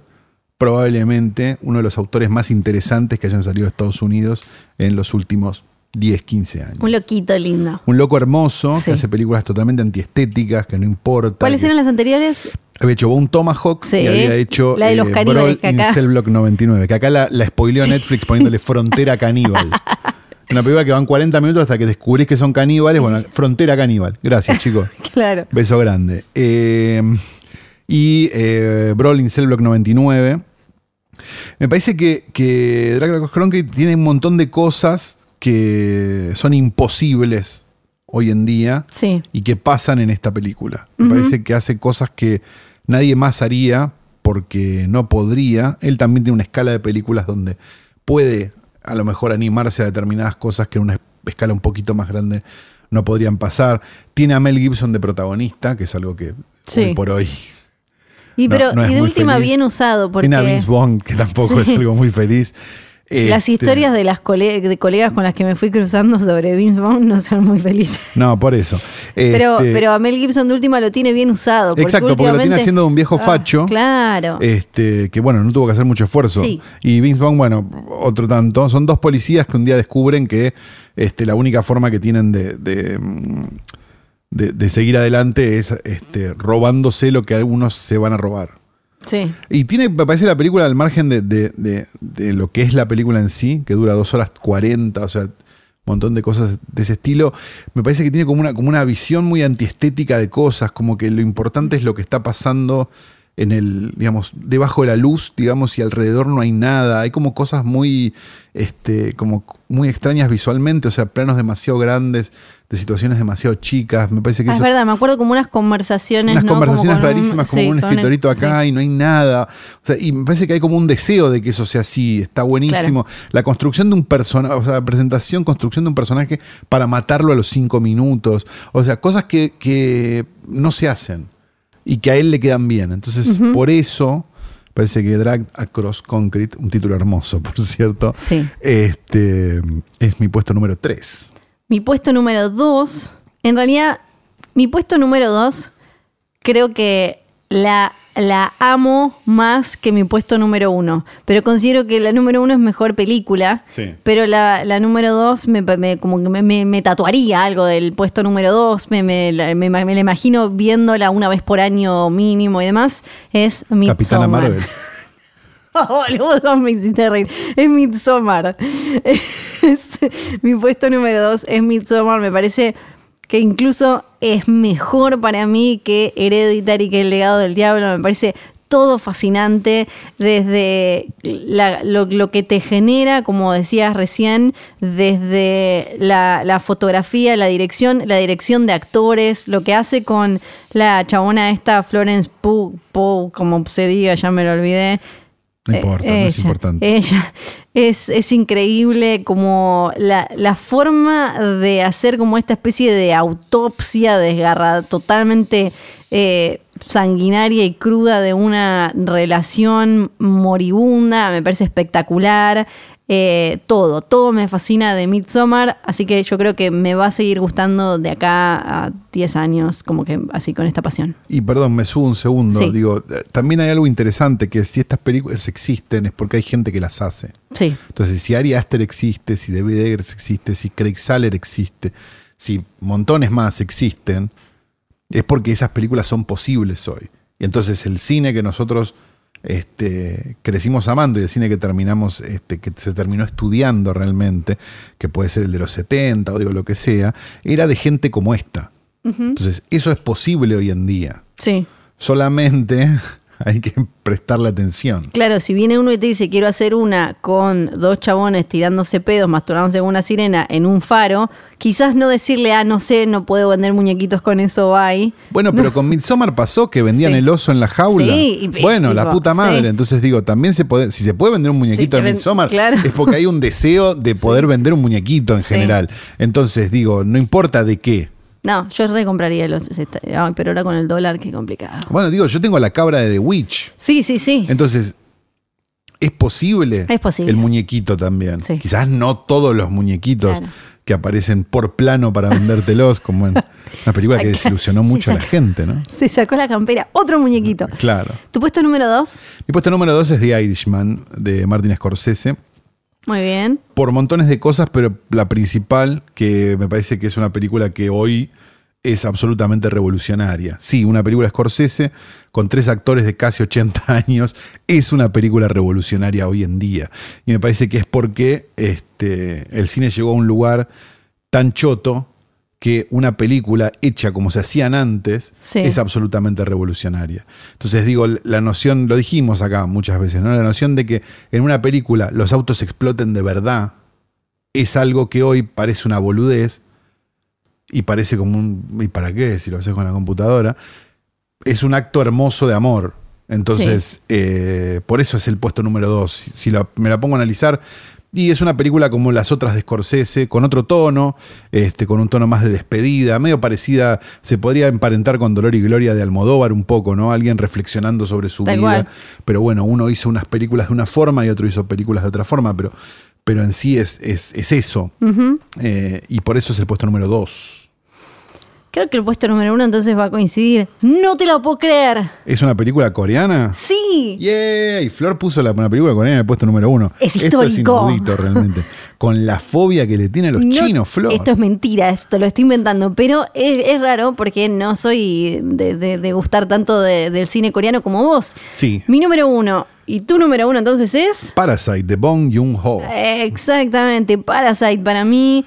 S1: Probablemente uno de los autores más interesantes que hayan salido de Estados Unidos en los últimos 10, 15 años.
S2: Un loquito lindo.
S1: Un loco hermoso
S2: Sí.
S1: que hace películas totalmente antiestéticas, que no importa.
S2: ¿Cuáles
S1: que-
S2: eran las anteriores?
S1: había hecho un Tomahawk
S2: Sí.
S1: y había hecho
S2: La de los caníbales,
S1: Brawl
S2: acá-
S1: Cell Block 99, que acá la, la spoileó Netflix poniéndole Frontera Caníbal. Una película que van 40 minutos hasta que descubrís que son caníbales. Bueno, Frontera Caníbal. Gracias, chicos.
S2: Claro.
S1: Beso grande. Eh, y eh, Brawl in Cell Block 99. Me parece que, que Dracula Cross Concrete tiene un montón de cosas que son imposibles hoy en día
S2: Sí.
S1: y que pasan en esta película. Me parece que hace cosas que nadie más haría porque no podría. Él también tiene una escala de películas donde puede a lo mejor animarse a determinadas cosas que en una escala un poquito más grande no podrían pasar. Tiene a Mel Gibson de protagonista, que es algo que
S2: Sí.
S1: hoy por hoy
S2: Y,
S1: no-
S2: pero,
S1: no es
S2: y de
S1: muy
S2: última
S1: feliz.
S2: bien usado, porque
S1: Tiene a Vince Vaughn, que tampoco
S2: Sí.
S1: es algo muy feliz.
S2: Las
S1: Este,
S2: historias de las cole- de colegas con las que me fui cruzando sobre Vince Vaughn no son muy felices.
S1: No, por eso.
S2: Pero,
S1: Este,
S2: pero a Mel Gibson de última lo tiene bien usado.
S1: Exacto, porque lo tiene haciendo de un viejo
S2: Ah,
S1: facho.
S2: claro.
S1: Este, que bueno, no tuvo que hacer mucho esfuerzo.
S2: Sí.
S1: Y Vince Vaughn, bueno, otro tanto. Son dos policías que un día descubren que este, la única forma que tienen de, de, mm, de- de seguir adelante es este, robándose lo que algunos se van a robar.
S2: Sí.
S1: Y tiene, me parece la película al margen de, de- de- lo que es la película en sí, que dura dos horas 40, o sea, un montón de cosas de ese estilo. Me parece que tiene como una, como una visión muy antiestética de cosas, como que lo importante es lo que está pasando en el, digamos, debajo de la luz, digamos, y alrededor no hay nada. Hay como cosas muy, este, como muy extrañas visualmente, o sea, planos demasiado grandes, de situaciones demasiado chicas. Me parece que
S2: Ah, es verdad, me acuerdo como unas conversaciones.
S1: unas
S2: ¿no? Como
S1: conversaciones
S2: con un-
S1: rarísimas, como
S2: sí,
S1: un
S2: con el-
S1: escritorito acá
S2: sí.
S1: y no hay nada. O sea, y me parece que hay como un deseo de que eso sea así, está buenísimo. La construcción de un personaje, o sea, la presentación, construcción de un personaje para matarlo a los cinco minutos. O sea, cosas que, que no se hacen y que a él le quedan bien. Entonces, por eso parece que Drag Across Concrete, un título hermoso, por cierto,
S2: Sí.
S1: este, es mi puesto número 3.
S2: Mi puesto número dos, en realidad, mi puesto número dos, creo que la, la amo más que mi puesto número uno. Pero considero que la número uno es mejor película.
S1: Sí.
S2: Pero la, la número dos me, me- como que me, me- me tatuaría algo del puesto número dos. Me, me, la- me- me la imagino viéndola una vez por año mínimo y demás. Es Midsommar.
S1: Capitana Marvel.
S2: Oh, boludo, me hiciste reír. Es Midsommar. Es- mi puesto número dos es Midsommar. Me parece que incluso es mejor para mí que Hereditary, que El legado del diablo. Me parece todo fascinante desde la- lo, lo que te genera, como decías recién, desde la, la fotografía, la dirección, la dirección de actores, lo que hace con la chabona esta, Florence Pugh, Pugh, como se diga, ya me lo olvidé.
S1: No importa, no es importante.
S2: Ella es, es increíble como la, la forma de hacer como esta especie de autopsia desgarrada, totalmente eh, sanguinaria y cruda de una relación moribunda, me parece espectacular. Eh, todo, todo me fascina de Midsommar, así que yo creo que me va a seguir gustando de acá a 10 años, como que así con esta pasión.
S1: Y perdón, me subo un segundo.
S2: Sí.
S1: Digo, eh, también hay algo interesante que si estas películas existen es porque hay gente que las hace.
S2: Sí,
S1: Entonces, si Ari Aster existe, si David Eggers existe, si Craig Saller existe, si montones más existen, es porque esas películas son posibles hoy. Y entonces el cine que nosotros este, crecimos amando y el cine que terminamos, este, que se terminó estudiando realmente, que puede ser el de los 70 o digo lo que sea, era de gente como esta. Entonces, eso es posible hoy en día.
S2: sí.
S1: Solamente hay que prestarle atención.
S2: Claro, si viene uno y te dice quiero hacer una con dos chabones tirándose pedos, masturbándose con una sirena en un faro, quizás no decirle, ah, no sé, no puedo vender muñequitos con eso, bye.
S1: Bueno, pero con Midsommar pasó que vendían
S2: Sí.
S1: el oso en la jaula.
S2: Sí, y-
S1: bueno, la puta madre.
S2: sí.
S1: Entonces digo, también se puede, si se puede vender un muñequito
S2: ven-
S1: Midsommar,
S2: claro.
S1: es porque hay un deseo de poder vender un muñequito en general. Entonces digo, no importa de qué.
S2: No, yo recompraría los. Ay, pero ahora con el dólar, qué complicado.
S1: Bueno, digo, yo tengo la cabra de The Witch.
S2: Sí, sí, sí.
S1: Entonces, ¿es posible?
S2: Es posible.
S1: El muñequito también.
S2: Sí.
S1: Quizás no todos los muñequitos
S2: Claro.
S1: que aparecen por plano para vendértelos, como en una película que desilusionó mucho a la gente, ¿no?
S2: Se sacó la campera. Otro muñequito.
S1: Claro.
S2: ¿Tu puesto número dos?
S1: Mi puesto número dos es The Irishman, de Martin Scorsese.
S2: Muy bien.
S1: por montones de cosas, pero la principal, que me parece que es una película que hoy es absolutamente revolucionaria. Sí, una película Scorsese con tres actores de casi 80 años es una película revolucionaria hoy en día. Y me parece que es porque este, el cine llegó a un lugar tan choto que una película hecha como se hacían antes
S2: Sí.
S1: es absolutamente revolucionaria. Entonces digo, la noción, lo dijimos acá muchas veces, ¿no? La noción de que en una película los autos exploten de verdad es algo que hoy parece una boludez y parece como un ¿y para qué? si lo haces con la computadora? Es un acto hermoso de amor. Entonces, eh, por eso es el puesto número dos. Si, si la- me la pongo a analizar, y es una película como las otras de Scorsese, con otro tono, este, con un tono más de despedida, medio parecida, se podría emparentar con Dolor y Gloria de Almodóvar un poco, ¿no? Alguien reflexionando sobre su
S2: Tal
S1: vida.
S2: cual.
S1: Pero bueno, uno hizo unas películas de una forma y otro hizo películas de otra forma, pero, pero en sí es, es, es eso. Eh, y por eso es el puesto número dos.
S2: Creo que el puesto número uno entonces va a coincidir. ¡No te lo puedo creer!
S1: ¿Es una película coreana?
S2: ¡Sí!
S1: ¡Yay! Y Flor puso la, una película coreana en el puesto número uno.
S2: Es
S1: Esto es
S2: histórico.
S1: inaudito realmente. Con la fobia que le tienen los
S2: No,
S1: chinos, Flor.
S2: Esto es mentira, esto lo estoy inventando, pero es, es raro porque no soy de, de- de gustar tanto de- del cine coreano como vos.
S1: Sí.
S2: Mi número uno y tu número uno entonces es...
S1: Parasite de Bong Joon-ho.
S2: Exactamente, Parasite para mí,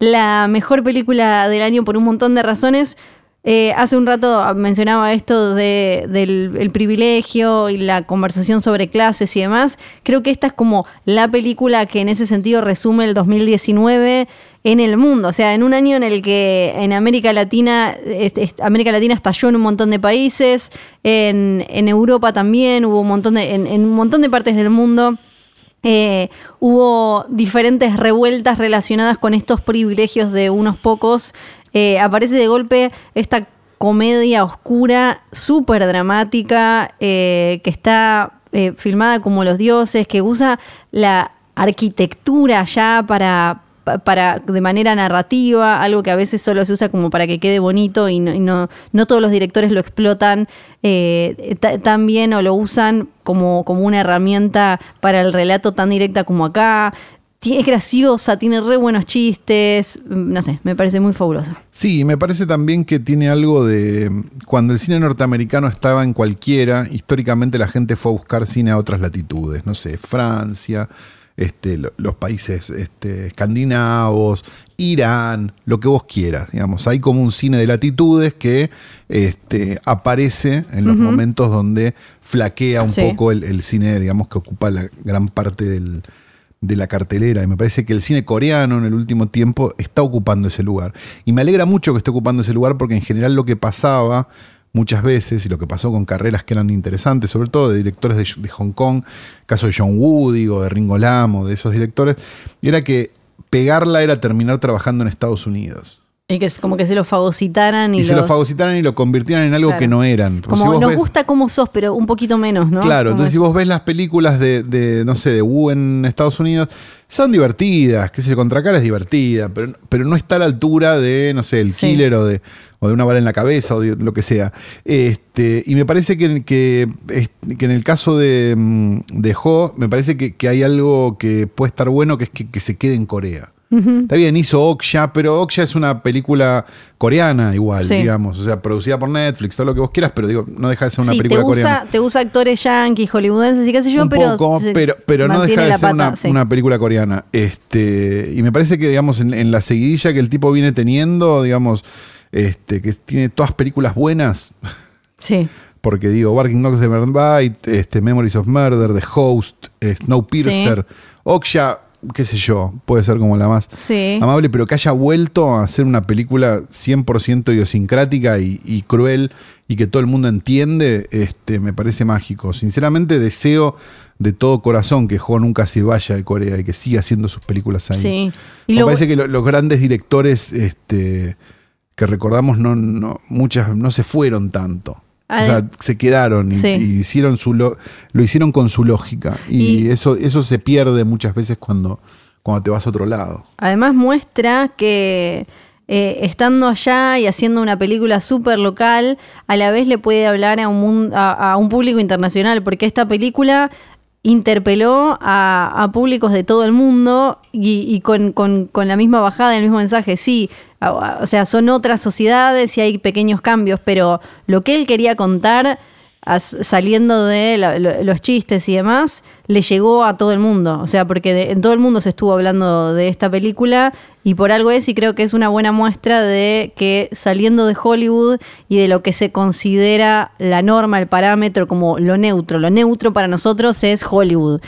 S2: la mejor película del año por un montón de razones. Eh, hace un rato mencionaba esto de- del el privilegio y la conversación sobre clases y demás. Creo que esta es como la película que en ese sentido resume el 2019 en el mundo. O sea, en un año en el que en América Latina, América Latina estalló en un montón de países, en, en Europa también, hubo un montón de, en- en un montón de partes del mundo. Eh, hubo diferentes revueltas relacionadas con estos privilegios de unos pocos. Eh, aparece de golpe esta comedia oscura, súper dramática, eh, que está filmada como los dioses, que usa la arquitectura ya para, pa- para de manera narrativa, algo que a veces solo se usa como para que quede bonito y no, no, todos los directores lo explotan eh, ta- tan bien o lo usan como, como una herramienta para el relato tan directa como acá. Es graciosa, tiene re buenos chistes, mm, no sé, me parece muy fabulosa.
S1: Sí, me parece también que tiene algo de. Cuando el cine norteamericano estaba en cualquiera, históricamente la gente fue a buscar cine a otras latitudes. No sé, Francia, este, lo- los países este, escandinavos, Irán, lo que vos quieras. Digamos, hay como un cine de latitudes que este, aparece en los momentos donde flaquea un
S2: Sí.
S1: poco el, el cine, digamos, que ocupa la gran parte del, de la cartelera. Y me parece que el cine coreano en el último tiempo está ocupando ese lugar. Y me alegra mucho que esté ocupando ese lugar porque en general lo que pasaba muchas veces, y lo que pasó con carreras que eran interesantes, sobre todo de directores de, Hong Kong, caso de John Woo, digo, de Ringo Lam o de esos directores, era que pegarla era terminar trabajando en Estados Unidos.
S2: Y que es como que se lo fagocitaran y,
S1: Y, se lo
S2: los-
S1: fagocitaran y lo convirtieran en algo
S2: Claro.
S1: que no eran. Porque
S2: Como
S1: si
S2: nos
S1: ves-
S2: gusta cómo sos, pero un poquito menos, ¿no?
S1: Claro,
S2: Como
S1: entonces si vos ves las películas de, de, no sé, de Wu en Estados Unidos, son divertidas, qué sé yo, Contracara es divertida, pero, pero no está a la altura de, no sé, el
S2: Sí.
S1: killer o de, o de una bala en la cabeza o de lo que sea. Este, y me parece que, que, que en el caso de, mm, de Ho, me parece que, que hay algo que puede estar bueno, que es que, que se quede en Corea. Está bien, hizo Okja, pero Okja es una película coreana igual,
S2: Sí.
S1: digamos. O sea, producida por Netflix, todo lo que vos quieras, pero digo, no deja de ser una
S2: sí, te
S1: película coreana.
S2: usa, te usa actores yankees, hollywoodenses y qué sé yo,
S1: un
S2: pero,
S1: poco, pero, pero no deja de ser
S2: pata,
S1: una,
S2: sí.
S1: una película coreana. Este, y me parece que, digamos, en, en la seguidilla que el tipo viene teniendo, digamos, este, que tiene todas películas buenas,
S2: Sí.
S1: porque digo, Barking Dogs de Bite, este, Memories of Murder, The Host, eh, Snowpiercer, Okja, qué sé yo, puede ser como la más
S2: Sí.
S1: amable, pero que haya vuelto a hacer una película 100% idiosincrática y, y cruel y que todo el mundo entiende, este, me parece mágico. Sinceramente deseo de todo corazón que Jo nunca se vaya de Corea y que siga haciendo sus películas ahí.
S2: Sí. Y
S1: Me
S2: lo-
S1: parece que lo- los grandes directores este, que recordamos no, no, muchas no se fueron tanto.
S2: Ah,
S1: o sea, se quedaron y,
S2: sí.
S1: y hicieron su lo, lo hicieron con su lógica. Y,
S2: Y-
S1: eso, eso se pierde muchas veces cuando, cuando te vas a otro lado.
S2: Además muestra que eh, estando allá y haciendo una película súper local, a la vez le puede hablar a un, mun- a, a un público internacional, porque esta película interpeló a, a públicos de todo el mundo y, y con, con- con la misma bajada, el mismo mensaje. Sí, o sea, son otras sociedades y hay pequeños cambios, pero lo que él quería contar saliendo de los chistes y demás, le llegó a todo el mundo. O sea, porque en todo el mundo se estuvo hablando de esta película y por algo es, y creo que es una buena muestra de que saliendo de Hollywood y de lo que se considera la norma, el parámetro como lo neutro, lo neutro para nosotros es Hollywood.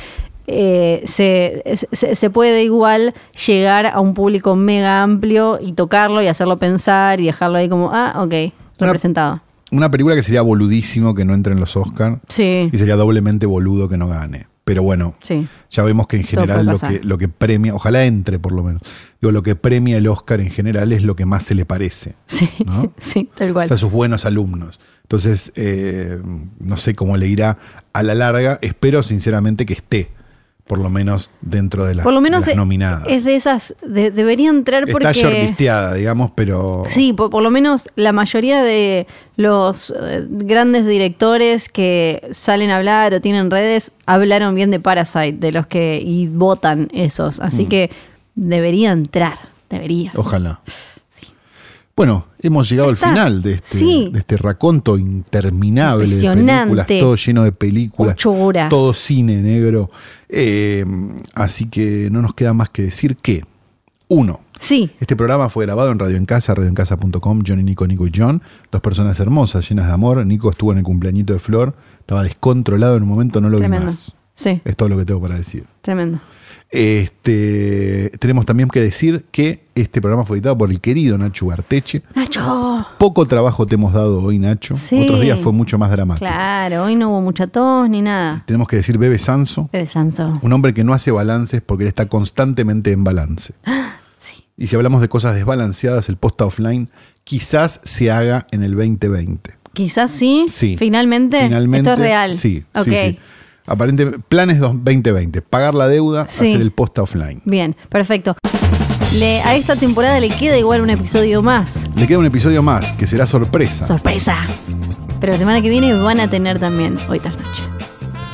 S2: Eh, se, se- se puede igual llegar a un público mega amplio y tocarlo y hacerlo pensar y dejarlo ahí como, ah, ok, representado.
S1: Una película que sería boludísimo que no entre en los Oscars
S2: Sí,
S1: y sería doblemente boludo que no gane. Pero bueno,
S2: sí.
S1: ya vemos que en general lo que, lo que premia, ojalá entre por lo menos, digo, lo que premia el Oscar en general es lo que más se le parece.
S2: Sí,
S1: ¿no?
S2: sí, tal cual.
S1: O sea, sus buenos alumnos. Entonces, eh, no sé cómo le irá a la larga. Espero sinceramente que esté, por lo menos dentro de las,
S2: Por lo menos
S1: las nominadas.
S2: es de esas, de- debería entrar porque...
S1: Está shortlisteada, digamos, pero...
S2: Sí, por, por lo menos la mayoría de los eh, grandes directores que salen a hablar o tienen redes hablaron bien de Parasite, de los que y votan esos.
S1: Mm.
S2: Así que debería entrar, debería.
S1: Ojalá. Bueno, hemos llegado al final de este,
S2: Sí.
S1: de este raconto interminable de películas, todo lleno de películas,
S2: Ocho horas.
S1: todo cine negro. Eh, así que no nos queda más que decir que, uno,
S2: Sí.
S1: Este programa fue grabado en Radio en Casa, radioencasa.com, Johnny, Nico, Nico y John. Dos personas hermosas, llenas de amor. Nico estuvo en el cumpleañito de Flor, estaba descontrolado en un momento, no lo
S2: Tremendo.
S1: vi más.
S2: Sí,
S1: Es todo lo que tengo para decir.
S2: tremendo.
S1: Este, tenemos también que decir que este programa fue editado por el querido Nacho Garteche.
S2: Nacho.
S1: Poco trabajo te hemos dado hoy, Nacho.
S2: Sí.
S1: Otros días fue mucho más dramático.
S2: Claro, hoy no hubo mucha tos ni nada.
S1: Tenemos que decir Bebe Sanso,
S2: Bebe Sanso.
S1: un hombre que no hace balances porque él está constantemente en balance.
S2: Sí.
S1: Y si hablamos de cosas desbalanceadas, el post offline quizás se haga en el 2020.
S2: Quizás sí.
S1: Sí.
S2: Finalmente.
S1: Finalmente.
S2: Esto es real.
S1: Sí,
S2: Ok.
S1: sí, sí. Aparentemente, planes dos- 2020. Pagar la deuda,
S2: Sí.
S1: hacer el post offline.
S2: Bien, perfecto. Le- a esta temporada le queda igual un episodio más.
S1: Le queda un episodio más, que será sorpresa.
S2: Sorpresa. Pero la semana que viene van a tener también hoy tras noche.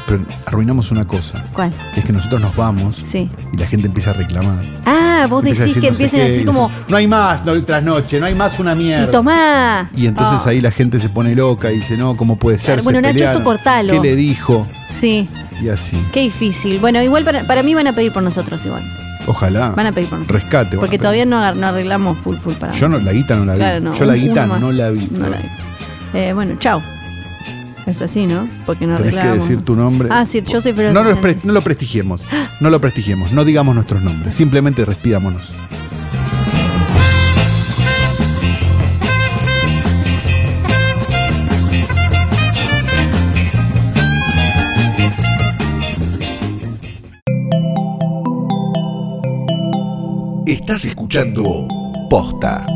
S1: Pero arruinamos una cosa,
S2: ¿Cuál?
S1: que es que nosotros nos vamos
S2: Sí.
S1: y la gente empieza a reclamar.
S2: Ah, vos
S1: Empieza
S2: decís que empiecen
S1: qué,
S2: a decir
S1: y
S2: como.
S1: No hay más, no, tras noche, no hay más una mierda.
S2: Y tomá.
S1: Y entonces
S2: Ah,
S1: ahí la gente se pone loca y dice, no, ¿cómo puede ser?
S2: Claro, bueno, Nacho, esto cortalo.
S1: ¿Qué le dijo?
S2: Sí,
S1: Y así.
S2: qué difícil. Bueno, igual para, para mí van a pedir por nosotros igual.
S1: Ojalá.
S2: Van a pedir por nosotros.
S1: Rescate.
S2: Porque todavía no, arreglamos full full para
S1: Yo no, la guita no la vi.
S2: Claro, no,
S1: Yo la guita no la vi.
S2: No la vi. Eh, bueno, chao. Es así, ¿no? Porque no
S1: Tenés que decir tu nombre.
S2: Ah, sí, yo soy Flor
S1: No, lo no lo prestigiemos. No lo prestigiemos. No digamos nuestros nombres. Simplemente respidámonos.
S3: Estás escuchando Posta.